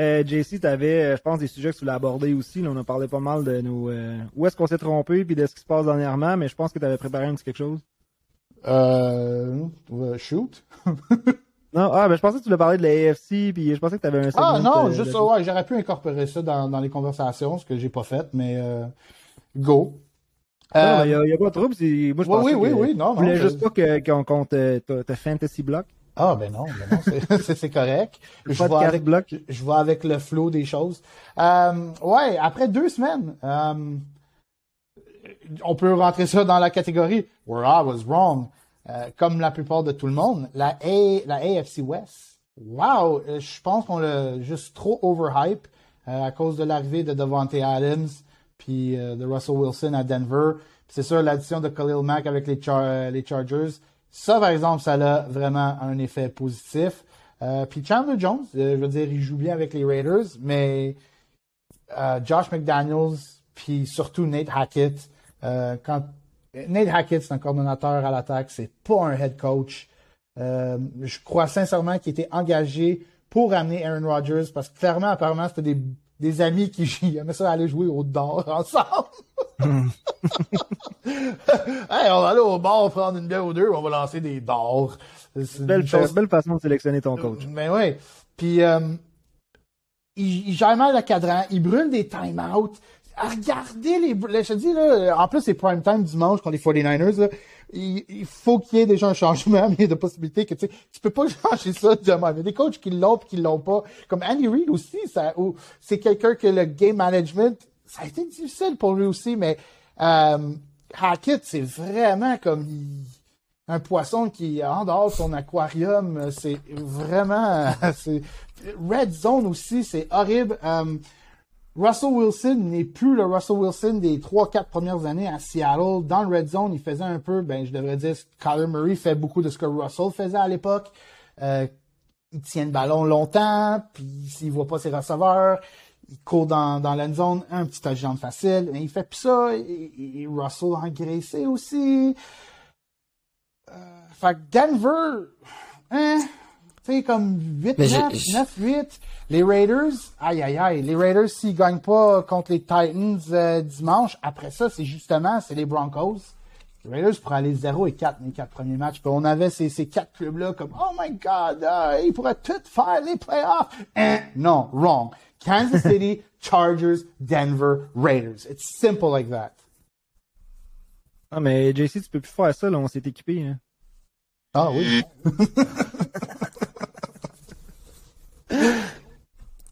Euh, JC, t'avais, euh, je pense, des sujets que tu voulais aborder aussi. Là, on a parlé pas mal de nos... euh, où est-ce qu'on s'est trompé, puis de ce qui se passe dernièrement, mais je pense que t'avais préparé un petit quelque chose. Euh, euh, shoot. Non, ah, ben je pensais que tu voulais parler de la AFC, puis je pensais que tu avais un Ah non, juste de- ça, ouais, j'aurais pu incorporer ça dans, dans les conversations, ce que j'ai pas fait, mais euh, go. Euh, il y a, pas de trouble. Moi, je oui, oui, que- oui, oui, non, Je voulais juste pas qu'on compte te, te- te fantasy block. Ah ben non, ben non, c'est- correct. Je Podcast avec, je, le flow des choses. Euh, ouais, après deux semaines, euh, on peut rentrer ça dans la catégorie where I was wrong. Euh, comme la plupart de tout le monde, la, A, la AFC West. Wow, je pense qu'on l'a juste trop overhype à cause de l'arrivée de Devontae Adams puis euh, de Russell Wilson à Denver. C'est sûr l'addition de Khalil Mack avec les, Char- les Chargers. Ça, par exemple, ça a vraiment un effet positif. Euh, puis Chandler Jones, euh, je veux dire, il joue bien avec les Raiders, mais euh, Josh McDaniels, puis surtout Nate Hackett, Euh, Nate Hackett, c'est un coordonnateur à l'attaque, c'est pas un head coach. Euh, je crois sincèrement qu'il était engagé pour amener Aaron Rodgers parce que clairement, apparemment, c'était des, des amis qui aimaient ça aller jouer au dehors ensemble. hey, on va aller au bar prendre une bière ou deux, on va lancer des dards. C'est une Belle, chose- belle façon de sélectionner ton coach. mais oui. Puis, euh, il, il gère mal le cadran, il brûle des time-out. À regarder les, je te dis, là, en plus, c'est prime time dimanche contre les 49ers, là. Il, faut qu'il y ait déjà un changement, mais il y a de possibilités que, tu sais, tu peux pas changer ça demain. Il y a des coachs qui l'ont et qui l'ont pas. Comme Andy Reid aussi, c'est quelqu'un que le game management, ça a été difficile pour lui aussi, mais, euh, Hackett, c'est vraiment comme, un poisson qui est en dehors de son aquarium, c'est vraiment, c'est, Red Zone aussi, c'est horrible. Euh, Russell Wilson n'est plus le Russell Wilson des 3-4 premières années à Seattle. Dans le red zone, il faisait un peu, ben, je devrais dire, Kyler Murray fait beaucoup de ce que Russell faisait à l'époque. Euh, il tient le ballon longtemps, puis s'il voit pas ses receveurs, il court dans, dans la zone, un petit agent facile, mais il fait plus ça, et, et Russell engraissé aussi. Euh, fait que Denver, hein, tu sais, comme 8-9, 9-8. Les Raiders, aïe, aïe, aïe. Les Raiders, s'ils gagnent pas contre les Titans euh, dimanche, après ça, c'est justement, c'est les Broncos. Les Raiders pourraient aller 0 et 4 les quatre premiers matchs. Puis on avait ces, ces quatre clubs-là comme, oh my God, euh, ils pourraient tout faire les playoffs. Hein? Non, wrong. Kansas City, Chargers, Denver, Raiders. It's simple like that. Ah, mais JC, tu peux plus faire ça, là, on s'est équipé. Hein. Ah oui.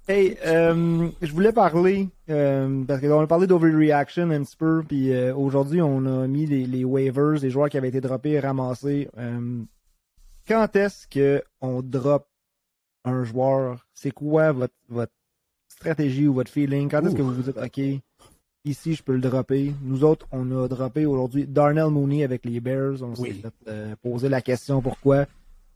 Hey, euh, je voulais parler, euh, parce qu'on a parlé d'overreaction un petit peu, puis euh, aujourd'hui, on a mis les, les waivers, les joueurs qui avaient été droppés et ramassés. Euh, quand est-ce que on drop un joueur? C'est quoi votre, votre stratégie ou votre feeling? Quand est-ce que vous vous dites, OK, ici, je peux le dropper? Nous autres, on a droppé aujourd'hui Darnell Mooney avec les Bears. On s'est Oui. fait euh, poser la question pourquoi.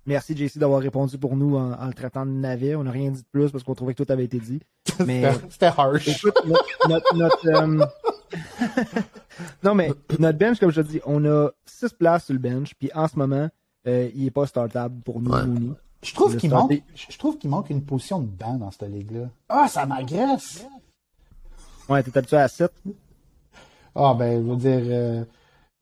Merci JC d'avoir répondu pour nous en, en le traitant de navet. On n'a rien dit de plus parce qu'on trouvait que tout avait été dit. Mais C'était- harsh. écoute, notre, notre- notre, euh, non mais notre bench, comme je te dis, on a six places sur le bench, puis en ce moment, euh, il est pas startable pour nous, Ouais. Mooney. Je trouve qu'il manque, je trouve qu'il manque une position de banc dans cette ligue-là. Ah, ça m'agresse. Ouais, t'es habitué à 7. Ah, ben, je veux dire, euh,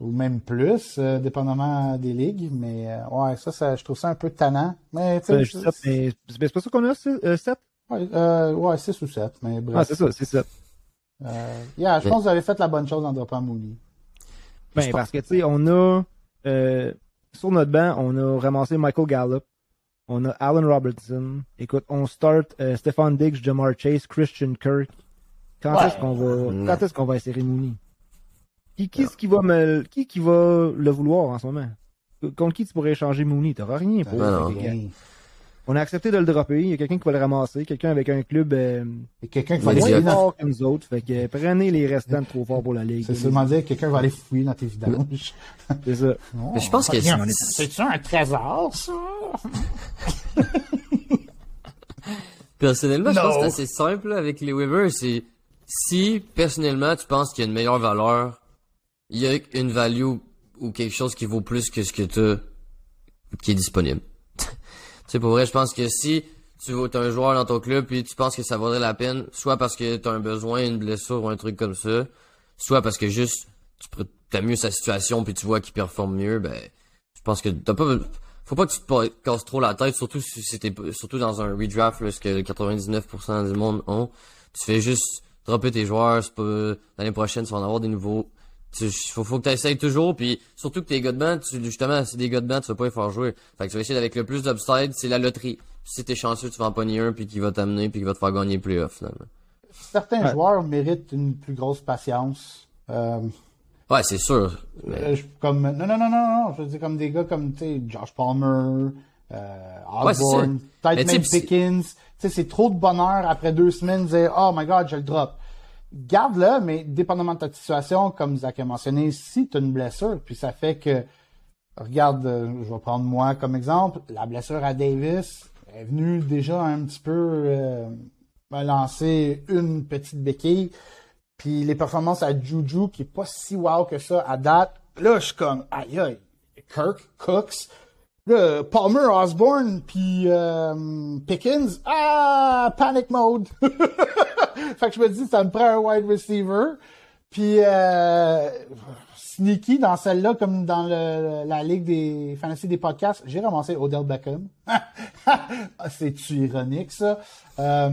ou même plus, euh, dépendamment des ligues, mais euh, ouais, ça, ça, je trouve ça un peu tannant. Mais, Euh, c'est pas ça qu'on a, 7? ouais, euh, ouais, 6 ou 7, mais bref. Ah, c'est ça, c'est 7. Euh, yeah, je pense que vous avez fait la bonne chose en droppant Mooney. Ben, parce que, tu sais, on a, euh, sur notre banc, on a ramassé Michael Gallup, on a Allen Robertson. Écoute, on start euh, Stefan Diggs, Jamar Chase, Christian Kirk. Quand Ouais. est-ce qu'on va, quand est-ce qu'on va insérer Mooney? Qui, qui, est-ce qui va me, qui, qui va le vouloir en ce moment? Contre qui tu pourrais échanger Mooney? T'auras rien pour. Ben non. Que, On a accepté de le dropper. Il y a quelqu'un qui va le ramasser. Quelqu'un avec un club, euh, quelqu'un qui va moins fort que nous autres. Fait que euh, prenez les restants de trop fort pour la ligue. C'est seulement dire que quelqu'un va aller fouiller dans tes vidanges. C'est ça. Mais je pense que c'est- C'est-tu un trésor, ça? Personnellement, je pense que c'est assez simple avec les. C'est si personnellement tu penses qu'il y a une meilleure valeur, il y a une value ou quelque chose qui vaut plus que ce que tu qui est disponible. tu sais, pour vrai, je pense que si tu as un joueur dans ton club puis tu penses que ça vaudrait la peine, soit parce que tu as un besoin, une blessure ou un truc comme ça, soit parce que juste tu as mieux sa situation puis tu vois qu'il performe mieux, ben je pense que t'as pas faut pas que tu te casses trop la tête, surtout si c'était surtout dans un redraft là, ce que 99% du monde ont. Tu fais juste dropper tes joueurs, l'année prochaine tu vas en avoir des nouveaux. Tu, faut, faut que tu essayes toujours, puis surtout que tes gars de banc, tu, justement, c'est des gars de banc, tu vas pas les faire jouer. Fait que tu vas essayer avec le plus d'upside, c'est la loterie. Si t'es chanceux, tu vas en pogner un, puis qui va t'amener, puis qui va te faire gagner les playoffs, finalement. Certains Ouais. joueurs méritent une plus grosse patience. Euh, Ouais, c'est sûr. Mais, Euh, comme non non non non non je veux dire comme des gars comme tu sais Josh Palmer euh, Osborne peut-être même Pickens tu sais c'est trop de bonheur après deux semaines de dire oh my god je le drop garde-le mais dépendamment de ta situation comme Zach a mentionné si tu une blessure puis ça fait que regarde euh, je vais prendre moi comme exemple la blessure à Davis est venue déjà un petit peu euh, lancer une petite béquille Puis les performances à Juju, qui est pas si wow que ça à date, là, je suis comme, aïe aïe, Kirk, Cooks, là, Palmer, Osborne, puis euh, Pickens, ah, panic mode. fait que je me dis, ça me prend un wide receiver. Puis euh, sneaky dans celle-là, comme dans le, la ligue des fantasy des podcasts, j'ai ramassé Odell Beckham. Ah, C'est-tu ironique, ça? Euh,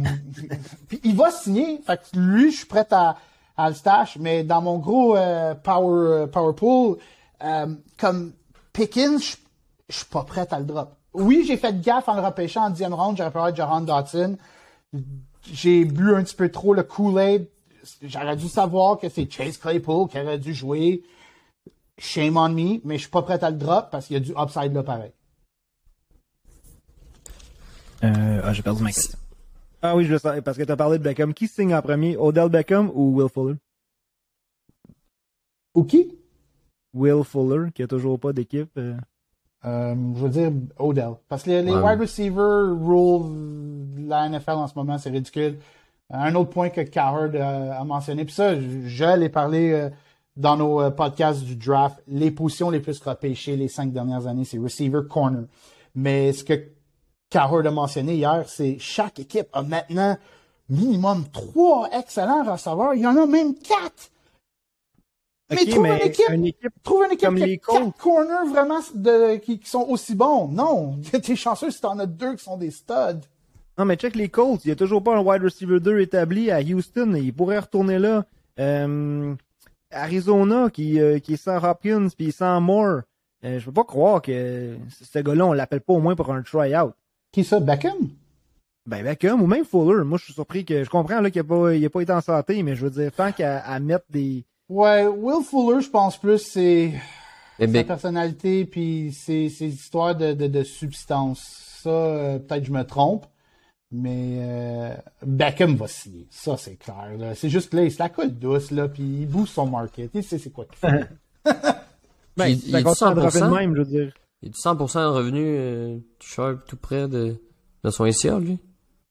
puis il va signer. Fait que lui, je suis prêt à, le stash, mais dans mon gros euh, power, power pool, comme Pickens, je suis pas prêt à le drop. Oui, j'ai fait gaffe en le repêchant en dixième round, j'aurais pu avoir Jahan Dotson. J'ai bu un petit peu trop le Kool-Aid. J'aurais dû savoir que c'est Chase Claypool qui aurait dû jouer. Shame on me, mais je suis pas prêt à le drop parce qu'il y a du upside là pareil. Euh, ah, j'ai perdu ma question. Ah oui, je le sais, parce que t'as parlé de Beckham. Qui signe en premier, Odell Beckham ou Will Fuller? Ou qui? Will Fuller, qui a toujours pas d'équipe. euh. Euh, je veux dire Odell. Parce que les, les Ouais. wide receiver rule de la NFL en ce moment, c'est ridicule. Un autre point que Coward euh, a mentionné, puis ça, je, je l'ai parlé euh, dans nos podcasts du draft, les positions les plus repêchées les cinq dernières années, c'est receiver corner. Mais ce que Coward a mentionné hier, c'est chaque équipe a maintenant minimum trois excellents receveurs. Il y en a même quatre. Mais trouve une équipe. une équipe Trouve une équipe Comme qui a les quatre Colts. corners vraiment de, qui, qui sont aussi bons. Non, t'es chanceux si t'en as deux qui sont des studs. Non, mais check les Colts. Il n'y a toujours pas un wide receiver 2 établi à Houston. Il pourrait retourner là. Euh, Arizona, qui, euh, qui est sans Hopkins puis sans Moore. Euh, je peux pas croire que ce gars-là, on l'appelle pas au moins pour un try-out. Qui ça, Beckham? Ben Beckham ou même Fuller. Moi, je suis surpris que je comprends là qu'il n'a pas, il a pas été en santé, mais je veux dire, tant qu'à à mettre des. Ouais, Will Fuller, je pense plus, c'est sa personnalité puis ses, ses histoires de, de, de substance. Ça, euh, peut-être je me trompe, mais euh, Beckham va signer. Ça, c'est clair. C'est juste que là, il se la coule douce, là, puis il booste son market. Il sait c'est quoi qu'il fait. Ben, Il- il est continue à dropper de 100%? même, je veux dire. Il est 100% de revenu euh, tout sharp, tout près de, de son ICR, lui?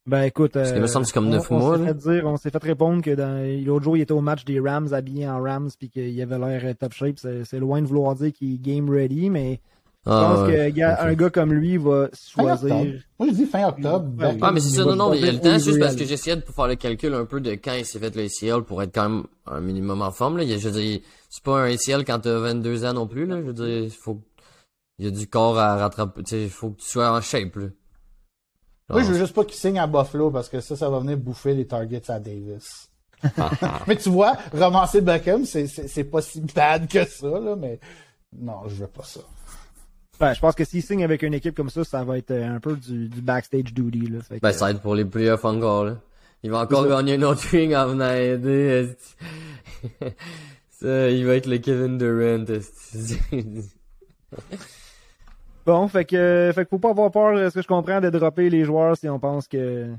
Ben écoute, qu'il me semble c'est comme on- neuf on mois, s'est là. fait dire, on s'est fait répondre que dans l'autre jour il était au match des Rams habillé en Rams puis qu'il avait l'air euh, top shape. C'est c'est loin de vouloir dire qu'il est game ready, mais je Ah, pense ouais. que gars, comme lui va choisir. Moi, je dis fin octobre. Ben. Beckham. Ah, mais c'est ça, non, non, mais il y a le temps, juste parce que j'essayais de faire le calcul un peu de quand il s'est fait le ACL pour être quand même un minimum en forme, là. Il je veux dire, c'est pas un ACL quand t'as 22 ans non plus, là. Je veux dire, il faut, il y a du corps à rattraper, tu sais, il faut que tu sois en shape, là. Moi, je Genre, veux juste pas qu'il signe à Buffalo parce que ça, ça va venir bouffer les targets à Davis. mais tu vois, ramasser Beckham, c'est, pas si bad que ça, là, mais non, je veux pas ça. Ben, je pense que s'il signe avec une équipe comme ça, ça va être euh, un peu du, du backstage duty. Là. Fait que, Ben, ça va être pour les playoffs encore, là. Il va encore gagner une autre ring en venant aider. ça, il va être le Kevin Durant. Bon, fait que, fait que faut pas avoir peur, est-ce que je comprends, de dropper les joueurs si on pense que euh,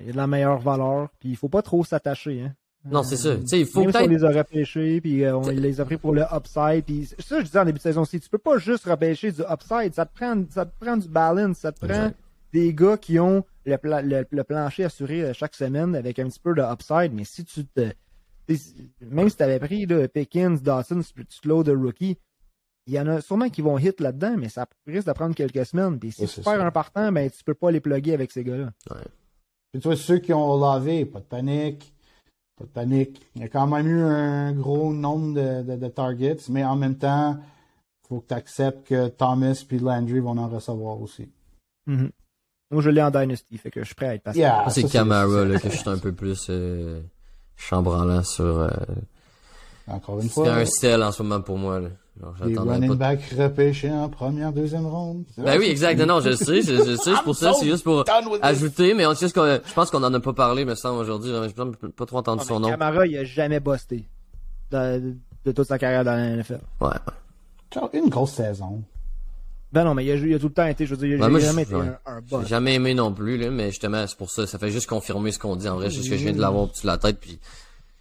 il y a de la meilleure valeur? Puis il faut pas trop s'attacher. Hein. non, c'est ça. Tu sais, il faut Même si on les a repêchés, puis euh, on les a pris pour le upside. Puis ça, je disais en début de saison aussi, tu peux pas juste repêcher du upside. Ça te prend, ça te prend du balance, ça te prend Exact. des gars qui ont le, pla- le, le plancher assuré euh, chaque semaine avec un petit peu de upside. Mais si tu te, même si tu avais pris là, Pickens, Dawson, tu te de rookie, il y en a sûrement qui vont hit là-dedans, mais ça risque de prendre quelques semaines. Puis si Ouais, tu c'est perds un partant, ben tu peux pas les plugger avec ces gars-là. Puis tu vois, ceux qui ont lavé, pas de panique. Pas de panique. Il y a quand même eu un gros nombre de, de, de targets, mais en même temps, faut que tu acceptes que Thomas puis Landry vont en recevoir aussi. Mhm. Moi, je l'ai en Dynasty, fait que je suis prêt à être patient. Yeah, ça, c'est c'est- Camara, là, que je suis un peu plus euh, chambranlant sur... Euh, Encore une c'est fois, un sel en ce moment pour moi, là. Des j'attendais running pas... backs repêchés en première, deuxième ronde. Ben oui, exact. Non, non, je le sais, je, sais, c'est pour ça, c'est juste pour ajouter, mais on sait ce qu'on- je pense qu'on en a pas parlé, me semble, aujourd'hui. J'ai pas trop entendu Ah, son nom. Camara, il a jamais busté de, de toute sa carrière dans la NFL. Ouais. Une grosse saison. Ben non, mais il a, il a tout le temps été, je veux dire, il a moi, jamais je- été ouais. un, un J'ai boss. jamais aimé non plus, là, mais justement, c'est pour ça. Ça fait juste confirmer ce qu'on dit. En vrai, c'est juste que je viens de l'avoir au-dessus de la tête, puis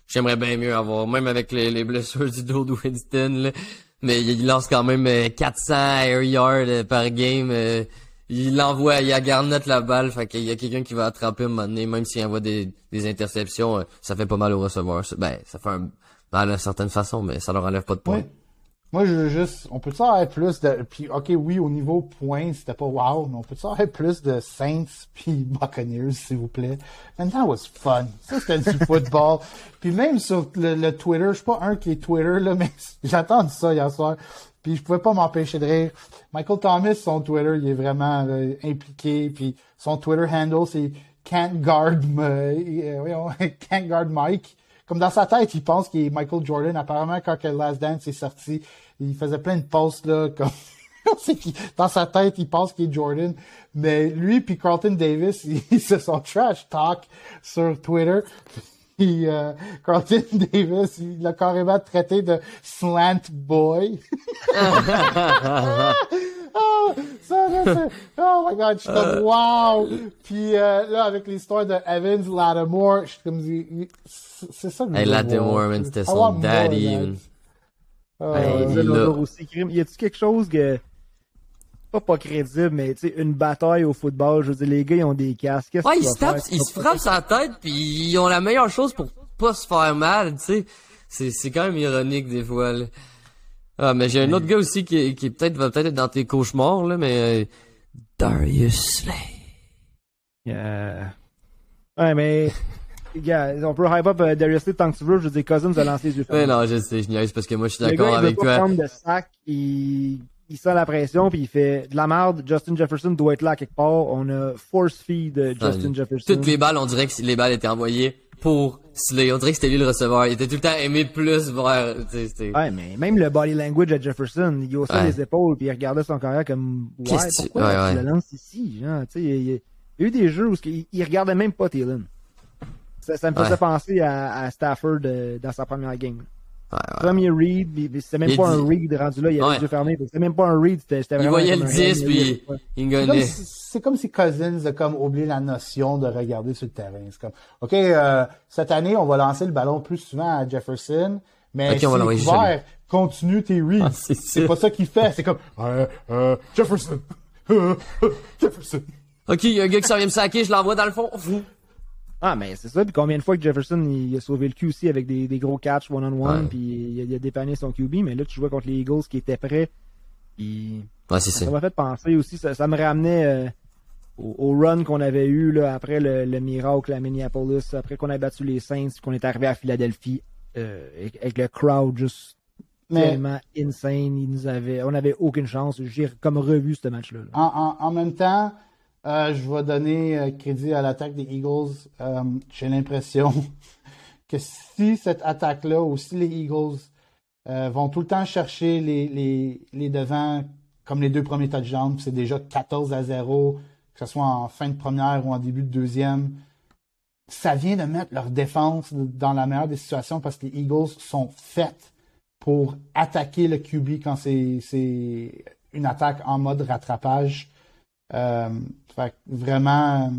j'aimerais bien mieux avoir, même avec les, les blessures du dos de Winston, là. Mais il lance quand même euh, 400 air yards euh, par game. euh, il l'envoie, il a Garnett la balle, fait qu'il y a quelqu'un qui va attraper un moment même s'il envoie des, des interceptions, euh, ça fait pas mal au receveur. Ben, ça fait un mal d'une certaine façon, mais ça leur enlève pas de points. Moi, je veux juste, on peut ça avoir plus de, puis ok, oui, au niveau points, c'était pas wow, mais on peut ça avoir plus de Saints puis Buccaneers, s'il vous plaît? And that was fun. Ça, c'était du football. Puis même sur le, le Twitter, je suis pas un qui est Twitter, là, mais j'attends ça hier soir. Puis je pouvais pas m'empêcher de rire. Michael Thomas, son Twitter, il est vraiment là, impliqué. Puis son Twitter handle, c'est Can't Guard, me- euh, Can't Guard Mike. Comme dans sa tête, il pense qu'il est Michael Jordan. Apparemment, quand que Last Dance est sorti, il faisait plein de posts là, comme dans sa tête, il pense qu'il est Jordan. Mais lui puis Carlton Davis, ils, ils se sont trash talk sur Twitter. Puis euh, Carlton Davis, il l'a carrément traité de slant boy. Oh, ça, là, c'est- oh my god, je suis comme wow. Puis euh, là, avec l'histoire de Evans, Lattimore, je suis comme c'est c'est ça que je Hey, Lattimore, man, c'était son more daddy. Oh, Hey, il aussi, y a-tu quelque chose que. Pas pas crédible, mais tu sais, une bataille au football, je veux dire, les gars, ils ont des casques. Ouais, ils se tapent, ils se frappent sa tête, puis ils ont la meilleure chose pour pas se faire mal, tu sais. C'est, c'est quand même ironique des fois, là. Ah, mais j'ai un autre gars aussi qui, qui peut-être va peut-être être dans tes cauchemars, là, mais euh, Darius Slay. Euh, Ouais, mais. On peut hype up euh, Darius Slay tant que tu veux. Je veux dire, Cousins a lancé les yeux Ouais, non, je sais, je niaise parce que moi, je suis d'accord il veut avec pas toi. prendre de sac, il, il sent la pression, puis il fait de la merde. Justin Jefferson doit être là quelque part. On a force feed Justin Ah, Jefferson. Toutes les balles, on dirait que les balles étaient envoyées pour Slay. On dirait que c'était lui le receveur. Il était tout le temps aimé plus vers. Ouais, mais même le body language à Jefferson, il haussait Ouais. les épaules, puis il regardait son carrière comme Ouais, Qu'est-ce tu- pourquoi ouais, tu ouais. le lances ici? Genre, tu sais, il, il y a eu des jeux où il, il regardait même pas Thielen. Ça, ça me faisait penser à, à Stafford euh, dans sa première game. Ouais, ouais. Premier read, puis- c'était même Il pas dit- un read rendu là, il avait Ouais. les yeux fermés. C'était même pas un read, c'était c'était Il vraiment voyait le un 10, hand, puis il C'est comme, gagnait. si, c'est comme si Cousins a comme oublié la notion de regarder sur le terrain. C'est comme, OK, euh, cette année, on va lancer le ballon plus souvent à Jefferson, mais Ok, on va couvert, continue tes reads. Ah, c'est pas ça qu'il fait. C'est comme, euh, euh, Jefferson, Jefferson. Ok, il y a un gars qui s'en vient me saquer, je l'envoie dans le fond. Ah, mais c'est ça. Puis combien de fois que Jefferson il a sauvé le cul aussi avec des, des gros catchs one-on-one, Ouais. puis il a, il a dépanné son QB. Mais là, tu jouais contre les Eagles qui étaient prêts. Puis Ouais, c'est ça. ça m'a fait penser aussi, ça, ça me ramenait euh, au, au run qu'on avait eu là, après le, le miracle à Minneapolis, après qu'on a battu les Saints, puis qu'on est arrivé à Philadelphie euh, avec, avec le crowd juste Mais tellement insane. Ils nous avaient, on avait aucune chance. J'ai comme revu ce match-là. là. en, en, en même temps, euh, je vais donner euh, crédit à l'attaque des Eagles. Euh, J'ai l'impression que si cette attaque-là, ou si les Eagles vont tout le temps chercher les, devants comme les deux premiers touchdowns, c'est déjà 14 à 0, que ce soit en fin de première ou en début de deuxième, ça vient de mettre leur défense dans la meilleure des situations parce que les Eagles sont faites pour attaquer le QB quand c'est une attaque en mode rattrapage. Euh, fait vraiment.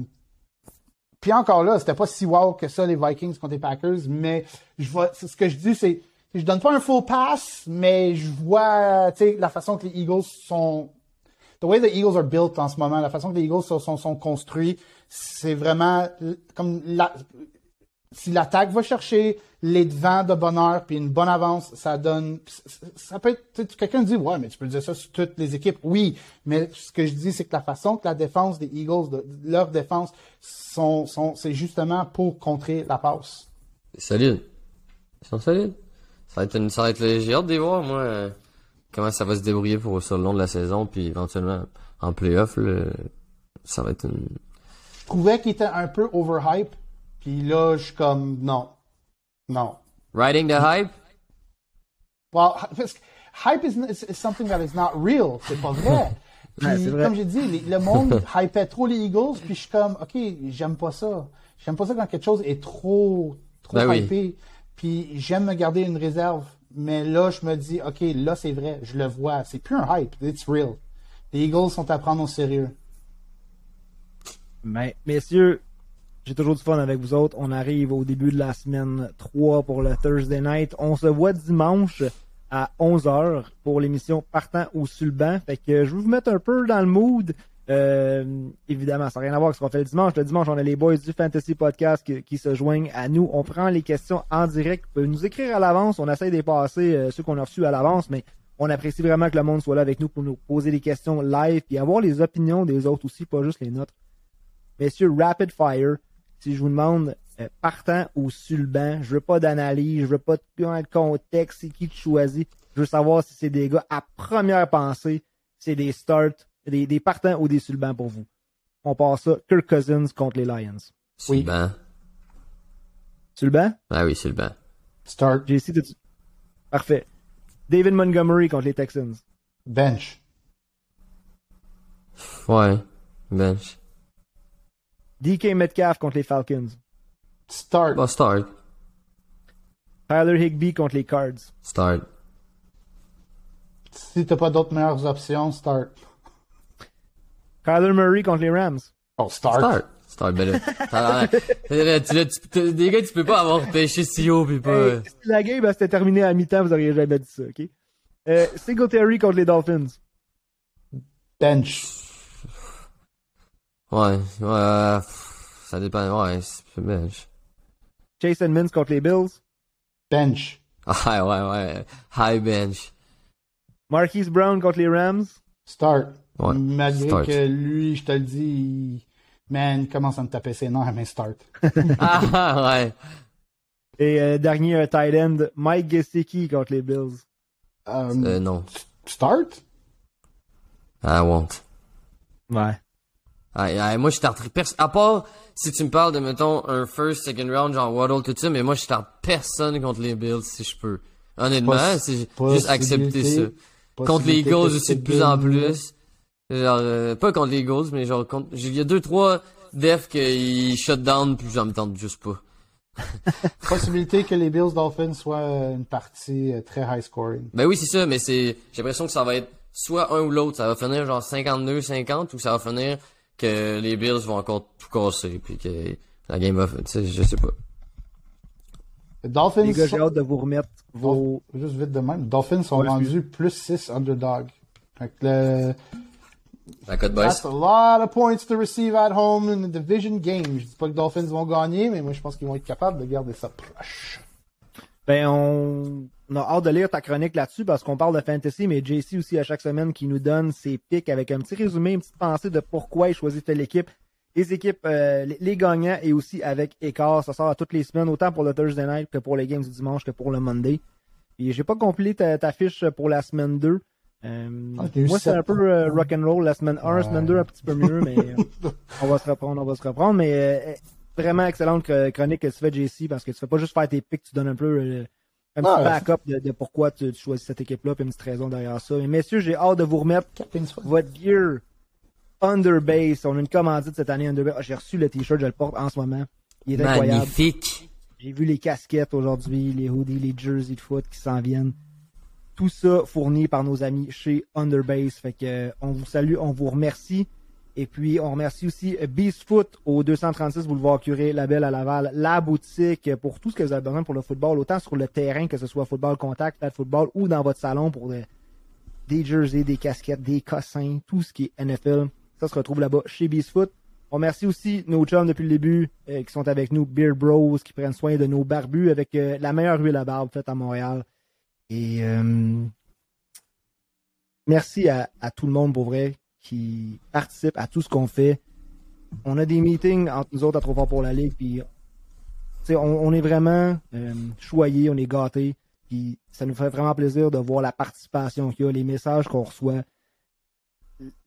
Puis encore là, c'était pas si wow que ça les Vikings contre les Packers, mais je vois ce que je dis, c'est je donne pas un faux pass, mais je vois la façon que les Eagles sont the way the Eagles are built en ce moment, la façon que les Eagles sont, sont, sont construits, c'est vraiment comme la, si l'attaque va chercher les devants de bonheur puis une bonne avance, ça donne. Ça peut être. Quelqu'un dit ouais, mais tu peux dire ça sur toutes les équipes. Oui, mais ce que je dis, c'est que la façon que la défense des Eagles, de, leur défense, sont, sont, c'est justement pour contrer la passe. Solide. Ils sont solides. Ça va être une, ça va être, j'ai hâte de les voir, moi, euh, comment ça va se débrouiller pour, sur le long de la saison, puis éventuellement, en playoff, ça va être une, Je trouvais qu'il était un peu overhype, puis là, je suis comme non, non. riding the hype? Well, parce que hype is, is, something that is not real. C'est pas vrai. Puis, Ouais, c'est vrai. comme j'ai dit, les- le monde hypait trop les Eagles, puis je suis comme, OK, j'aime pas ça. J'aime pas ça quand quelque chose est trop, trop Ben oui. hypé. Puis j'aime me garder une réserve. Mais là, je me dis, OK, là, c'est vrai. Je le vois. C'est plus un hype. It's real. Les Eagles sont à prendre au sérieux. Mais, messieurs, j'ai toujours du fun avec vous autres. On arrive au début de la semaine 3 pour le Thursday night. On se voit dimanche à 11h pour l'émission Partant au Sulban. Fait que je vais vous mettre un peu dans le mood. Euh, évidemment, ça n'a rien à voir avec ce qu'on fait le dimanche. Le dimanche, on a les boys du Fantasy Podcast qui, se joignent à nous. On prend les questions en direct. Vous pouvez nous écrire à l'avance. On essaie de passer euh, ceux qu'on a reçus à l'avance, mais on apprécie vraiment que le monde soit là avec nous pour nous poser des questions live et avoir les opinions des autres aussi, pas juste les nôtres. Messieurs, Rapid Fire, si je vous demande euh, partant ou sur le banc, je veux pas d'analyse, je veux pas de contexte, c'est qui tu choisis. Je veux savoir si c'est des gars à première pensée, c'est des starts, des, des partants ou des sur le banc pour vous. On passe ça, Kirk Cousins contre les Lions. Sur Oui. le banc. Sur le banc? Ah oui, sur le banc. Start. JC, t'as-tu- Parfait. David Montgomery contre les Texans. Bench. Ouais. Bench. DK Metcalf contre les Falcons. Start. Start. Tyler Higbee contre les Cards. Start. Si t'as pas d'autres meilleures options, start. Kyler Murray contre les Rams. Oh, start. Start. Start, ben là. Des gars, tu peux pas avoir pêché si haut pis pas. Hey, si la game elle, s'était terminée à mi-temps, vous auriez jamais dit ça, ok? Euh, Singletary contre les Dolphins. Bench. Ouais, ouais, pff, ça dépend, ouais, c'est bench. Jason Mins contre les Bills. Bench. Ah, ouais, ouais, high bench. Marquise Brown contre les Rams. Start. Ouais, Malgré start. que lui, je te le dis, il... man, il commence à me taper ses nerfs, mais start. Ah, ouais. Et euh, dernier un tight end, Mike Gesicki contre les Bills. Euh, Euh, non. Start? I won't. Ouais. Moi, je starterais pers- À part si tu me parles de, mettons, un first, second round, genre Waddle, tout ça, mais moi, je starte personne contre les Bills si je peux. Honnêtement, Poss- c'est juste accepter ça. Contre les Eagles aussi de plus en plus. Genre, euh, pas contre les Eagles, mais genre contre, il y a deux, trois defs qu'ils shut down, puis j'en me tente juste pas. Possibilité que les Bills Dolphins soient euh, une partie euh, très high scoring. Ben oui, c'est ça, mais c'est, j'ai l'impression que ça va être soit un ou l'autre. Ça va finir genre 52-50 ou ça va finir que les Bills vont encore tout casser puis que la game va, tu sais, je sais pas. Les Dolphins Les gars, j'ai sont- hâte de vous remettre vos. Juste vite de même. Dolphins sont Ouais, rendus plus 6 underdog. Fait que le... La cote boys. That's a lot of points to receive at home in the division game. Je dis pas que les Dolphins vont gagner, mais moi je pense qu'ils vont être capables de garder ça proche. Ben, on... on a hâte de lire ta chronique là-dessus parce qu'on parle de fantasy, mais JC aussi à chaque semaine qui nous donne ses picks avec un petit résumé, une petite pensée de pourquoi il choisit telle équipe. Les équipes, euh, les, gagnants et aussi avec écart. Ça sort à toutes les semaines, autant pour le Thursday night que pour les games du dimanche que pour le Monday. Et j'ai pas compilé ta, ta fiche pour la semaine 2. Euh, Ah, moi, c'est un peu euh, rock'n'roll la semaine 1, Ouais. semaine 2 un petit peu mieux, mais on va se reprendre, on va se reprendre. Mais vraiment excellente chronique que tu fais, JC, parce que tu fais pas juste faire tes picks, tu donnes un peu un petit backup de, de pourquoi tu, tu choisis cette équipe-là, puis une petite raison derrière ça. Mais messieurs, j'ai hâte de vous remettre votre gear Underbase. On a une commandite cette année Underbase. Ah, j'ai reçu le t-shirt, je le porte en ce moment. Il est incroyable. Magnifique. J'ai vu les casquettes aujourd'hui, les hoodies, les jerseys de foot qui s'en viennent. Tout ça fourni par nos amis chez Underbase. Fait que euh, on vous salue, on vous remercie. Et puis on remercie aussi Beast Foot au 236 boulevard Curé, la belle à Laval, la boutique pour tout ce que vous avez besoin pour le football, autant sur le terrain que ce soit football contact, stade football ou dans votre salon pour euh, des jerseys, des casquettes, des cossins, tout ce qui est NFL. Ça se retrouve là-bas chez Beast Foot. On remercie aussi nos chums depuis le début euh, qui sont avec nous, Beer Bros, qui prennent soin de nos barbus avec euh, la meilleure huile à barbe faite à Montréal. Et merci à tout le monde pour vrai qui participe à tout ce qu'on fait. On a des meetings entre nous autres à Trop fort pour la Ligue, puis on, on est vraiment euh, choyés, on est gâtés, puis ça nous fait vraiment plaisir de voir la participation qu'il y a, les messages qu'on reçoit.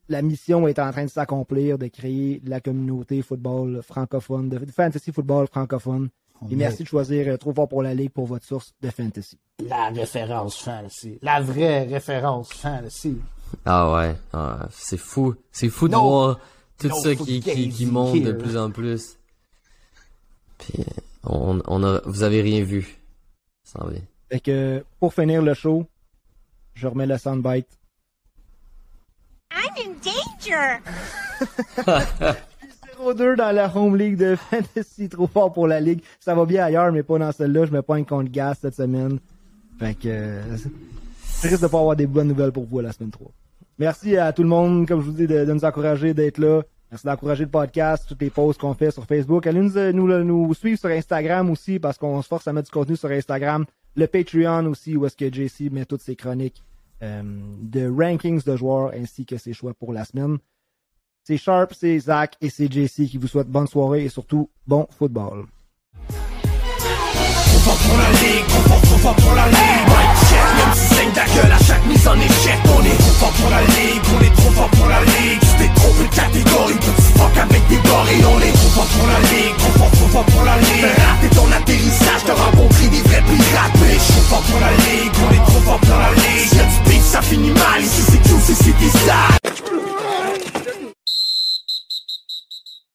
La mission est en train de s'accomplir, de créer la communauté football francophone, de, de fantasy football francophone. Et merci de choisir euh, Trop fort pour la Ligue pour votre source de fantasy. La référence fantasy. La vraie référence fantasy. Ah ouais, ah, c'est fou. C'est fou de No- voir tout no ça qui, qui, monte de plus en plus. Puis, on, on a, vous avez rien vu. Ça. Fait que pour finir le show, je remets la soundbite. I'm in danger. 0-2 dans la home league de fantasy, trop fort pour la ligue. Ça va bien ailleurs, mais pas dans celle-là. Je me pointe contre Gas cette semaine. Fait que je risque de pas avoir des bonnes nouvelles pour vous la semaine 3. Merci à tout le monde, comme je vous dis, de, nous encourager, d'être là. Merci d'encourager le podcast, toutes les posts qu'on fait sur Facebook. Allez nous, nous, nous suivre sur Instagram aussi, parce qu'on se force à mettre du contenu sur Instagram. Le Patreon aussi, où est-ce que JC met toutes ses chroniques euh, de rankings de joueurs ainsi que ses choix pour la semaine. C'est Sharp, c'est Zach et c'est JC qui vous souhaitent bonne soirée et surtout bon football. Même si saigne ta gueule à chaque mise en échec On est trop fort pour la ligue, on est trop fort pour la ligue Tu t'es trompé de catégorie, petit fuck avec des gorilles On est trop fort pour la ligue, trop fort, trop fort pour la ligue. Fais rater ton atterrissage, t'as rencontré des vrais pirates Mais je fort pour la ligue, on est trop fort pour la ligue. Si y'a du beef, ça finit mal, ici c'est tout, c'est des